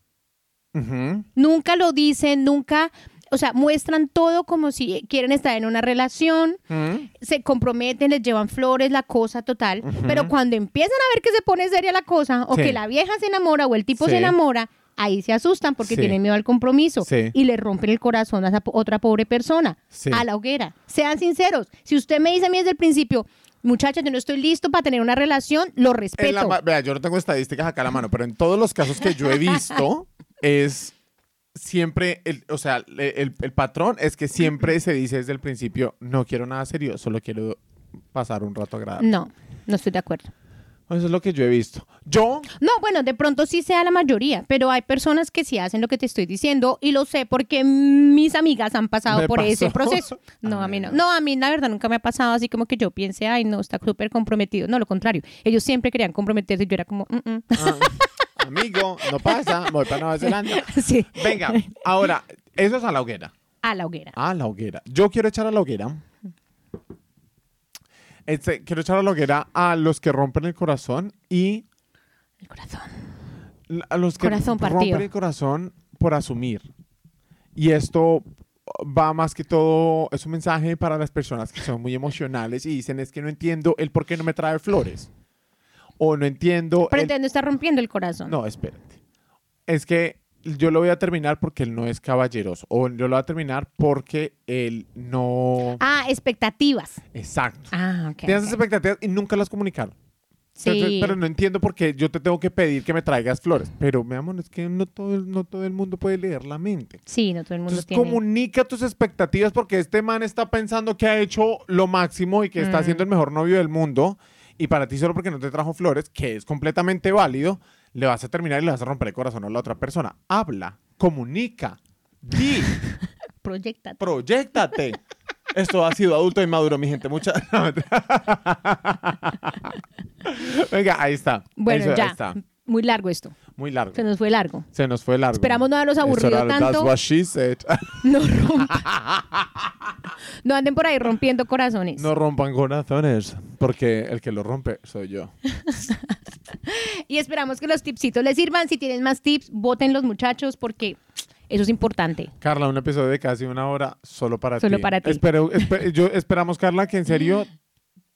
Nunca lo dicen, nunca, o sea, muestran todo como si quieren estar en una relación, Ujú. se comprometen, les llevan flores, la cosa total, pero cuando empiezan a ver que se pone seria la cosa o Sí. que la vieja se enamora o el tipo Sí. se enamora, ahí se asustan porque Sí. tienen miedo al compromiso Sí. y le rompen el corazón a esa otra pobre persona, Sí. a la hoguera. Sean sinceros, si usted me dice a mí desde el principio, muchacha, yo no estoy listo para tener una relación, lo la respeto. vea, yo no tengo estadísticas acá a la mano, pero en todos los casos que yo he visto es siempre, el, o sea, le- el, el patrón es que siempre se dice desde el principio, no quiero nada serio, solo quiero pasar un rato agradable. No, no estoy de acuerdo. Eso es lo que yo he visto. Yo, No, bueno, de pronto sí sea la mayoría, pero hay personas que sí hacen lo que te estoy diciendo y lo sé porque mis amigas han pasado por ese pasó. proceso. No, a mí no. No, a mí la verdad nunca me ha pasado así como que yo piense, ay, no, está súper comprometido. No, lo contrario. Ellos siempre querían comprometerse y yo era como, "Mm, mm". ah, amigo, no pasa, voy para Nueva Zelanda. sí, Venga, ahora, eso es a la hoguera. a la hoguera. A la hoguera. Yo quiero echar a la hoguera. Este, quiero echar a la hoguera a los que rompen el corazón y El corazón. a los que Corazón partido. rompen el corazón por asumir. Y esto va más que todo, es un mensaje para las personas que son muy emocionales y dicen es que no entiendo el por qué no me trae flores. O no entiendo... Pero el- está rompiendo el corazón. No, espérate. Es que yo lo voy a terminar porque él no es caballeroso. O yo lo voy a terminar porque él no... Ah, expectativas. Exacto. Ah, ok. Tienes expectativas y nunca las comunicaron. Entonces, Sí. pero no entiendo por qué yo te tengo que pedir que me traigas flores. Pero, mi amor, es que no todo, el- no todo el mundo puede leer la mente. Sí, no todo el mundo Entonces, tiene. comunica tus expectativas porque este man está pensando que ha hecho lo máximo y que está Mm. siendo el mejor novio del mundo. Y para ti, solo porque no te trajo flores, que es completamente válido, le vas a terminar y le vas a romper el corazón a la otra persona. Habla, comunica, di, Proyectate. proyectate. Esto ha sido adulto y maduro, mi gente. Muchas. Venga, ahí está. Bueno, ahí ya. está. Muy largo esto. Muy largo. Se nos fue largo. Se nos fue largo. Esperamos no haberlos Eso aburrido era- tanto. That's what she said. No rompan. no anden por ahí rompiendo corazones. No rompan corazones, porque el que lo rompe soy yo. Y esperamos que los tipsitos les sirvan. Si tienen más tips, voten los muchachos porque eso es importante. Carla, un episodio de casi una hora solo para ti. Solo para ti. Espero- yo esperamos, Carla, que en serio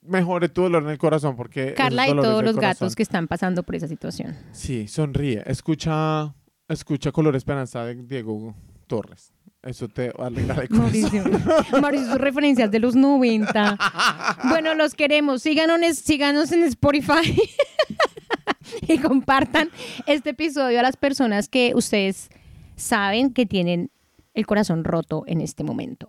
mejore tu dolor en el corazón, porque Carla y todos los corazón- gatos que están pasando por esa situación. Sí, sonríe. Escucha, escucha Color Esperanza de Diego Torres. Eso te va a alegrar el. Mauricio, Mauricio, sus referencias de los 90. Bueno, los queremos. Síganos, en- síganos en Spotify y compartan este episodio a las personas que ustedes saben que tienen el corazón roto en este momento.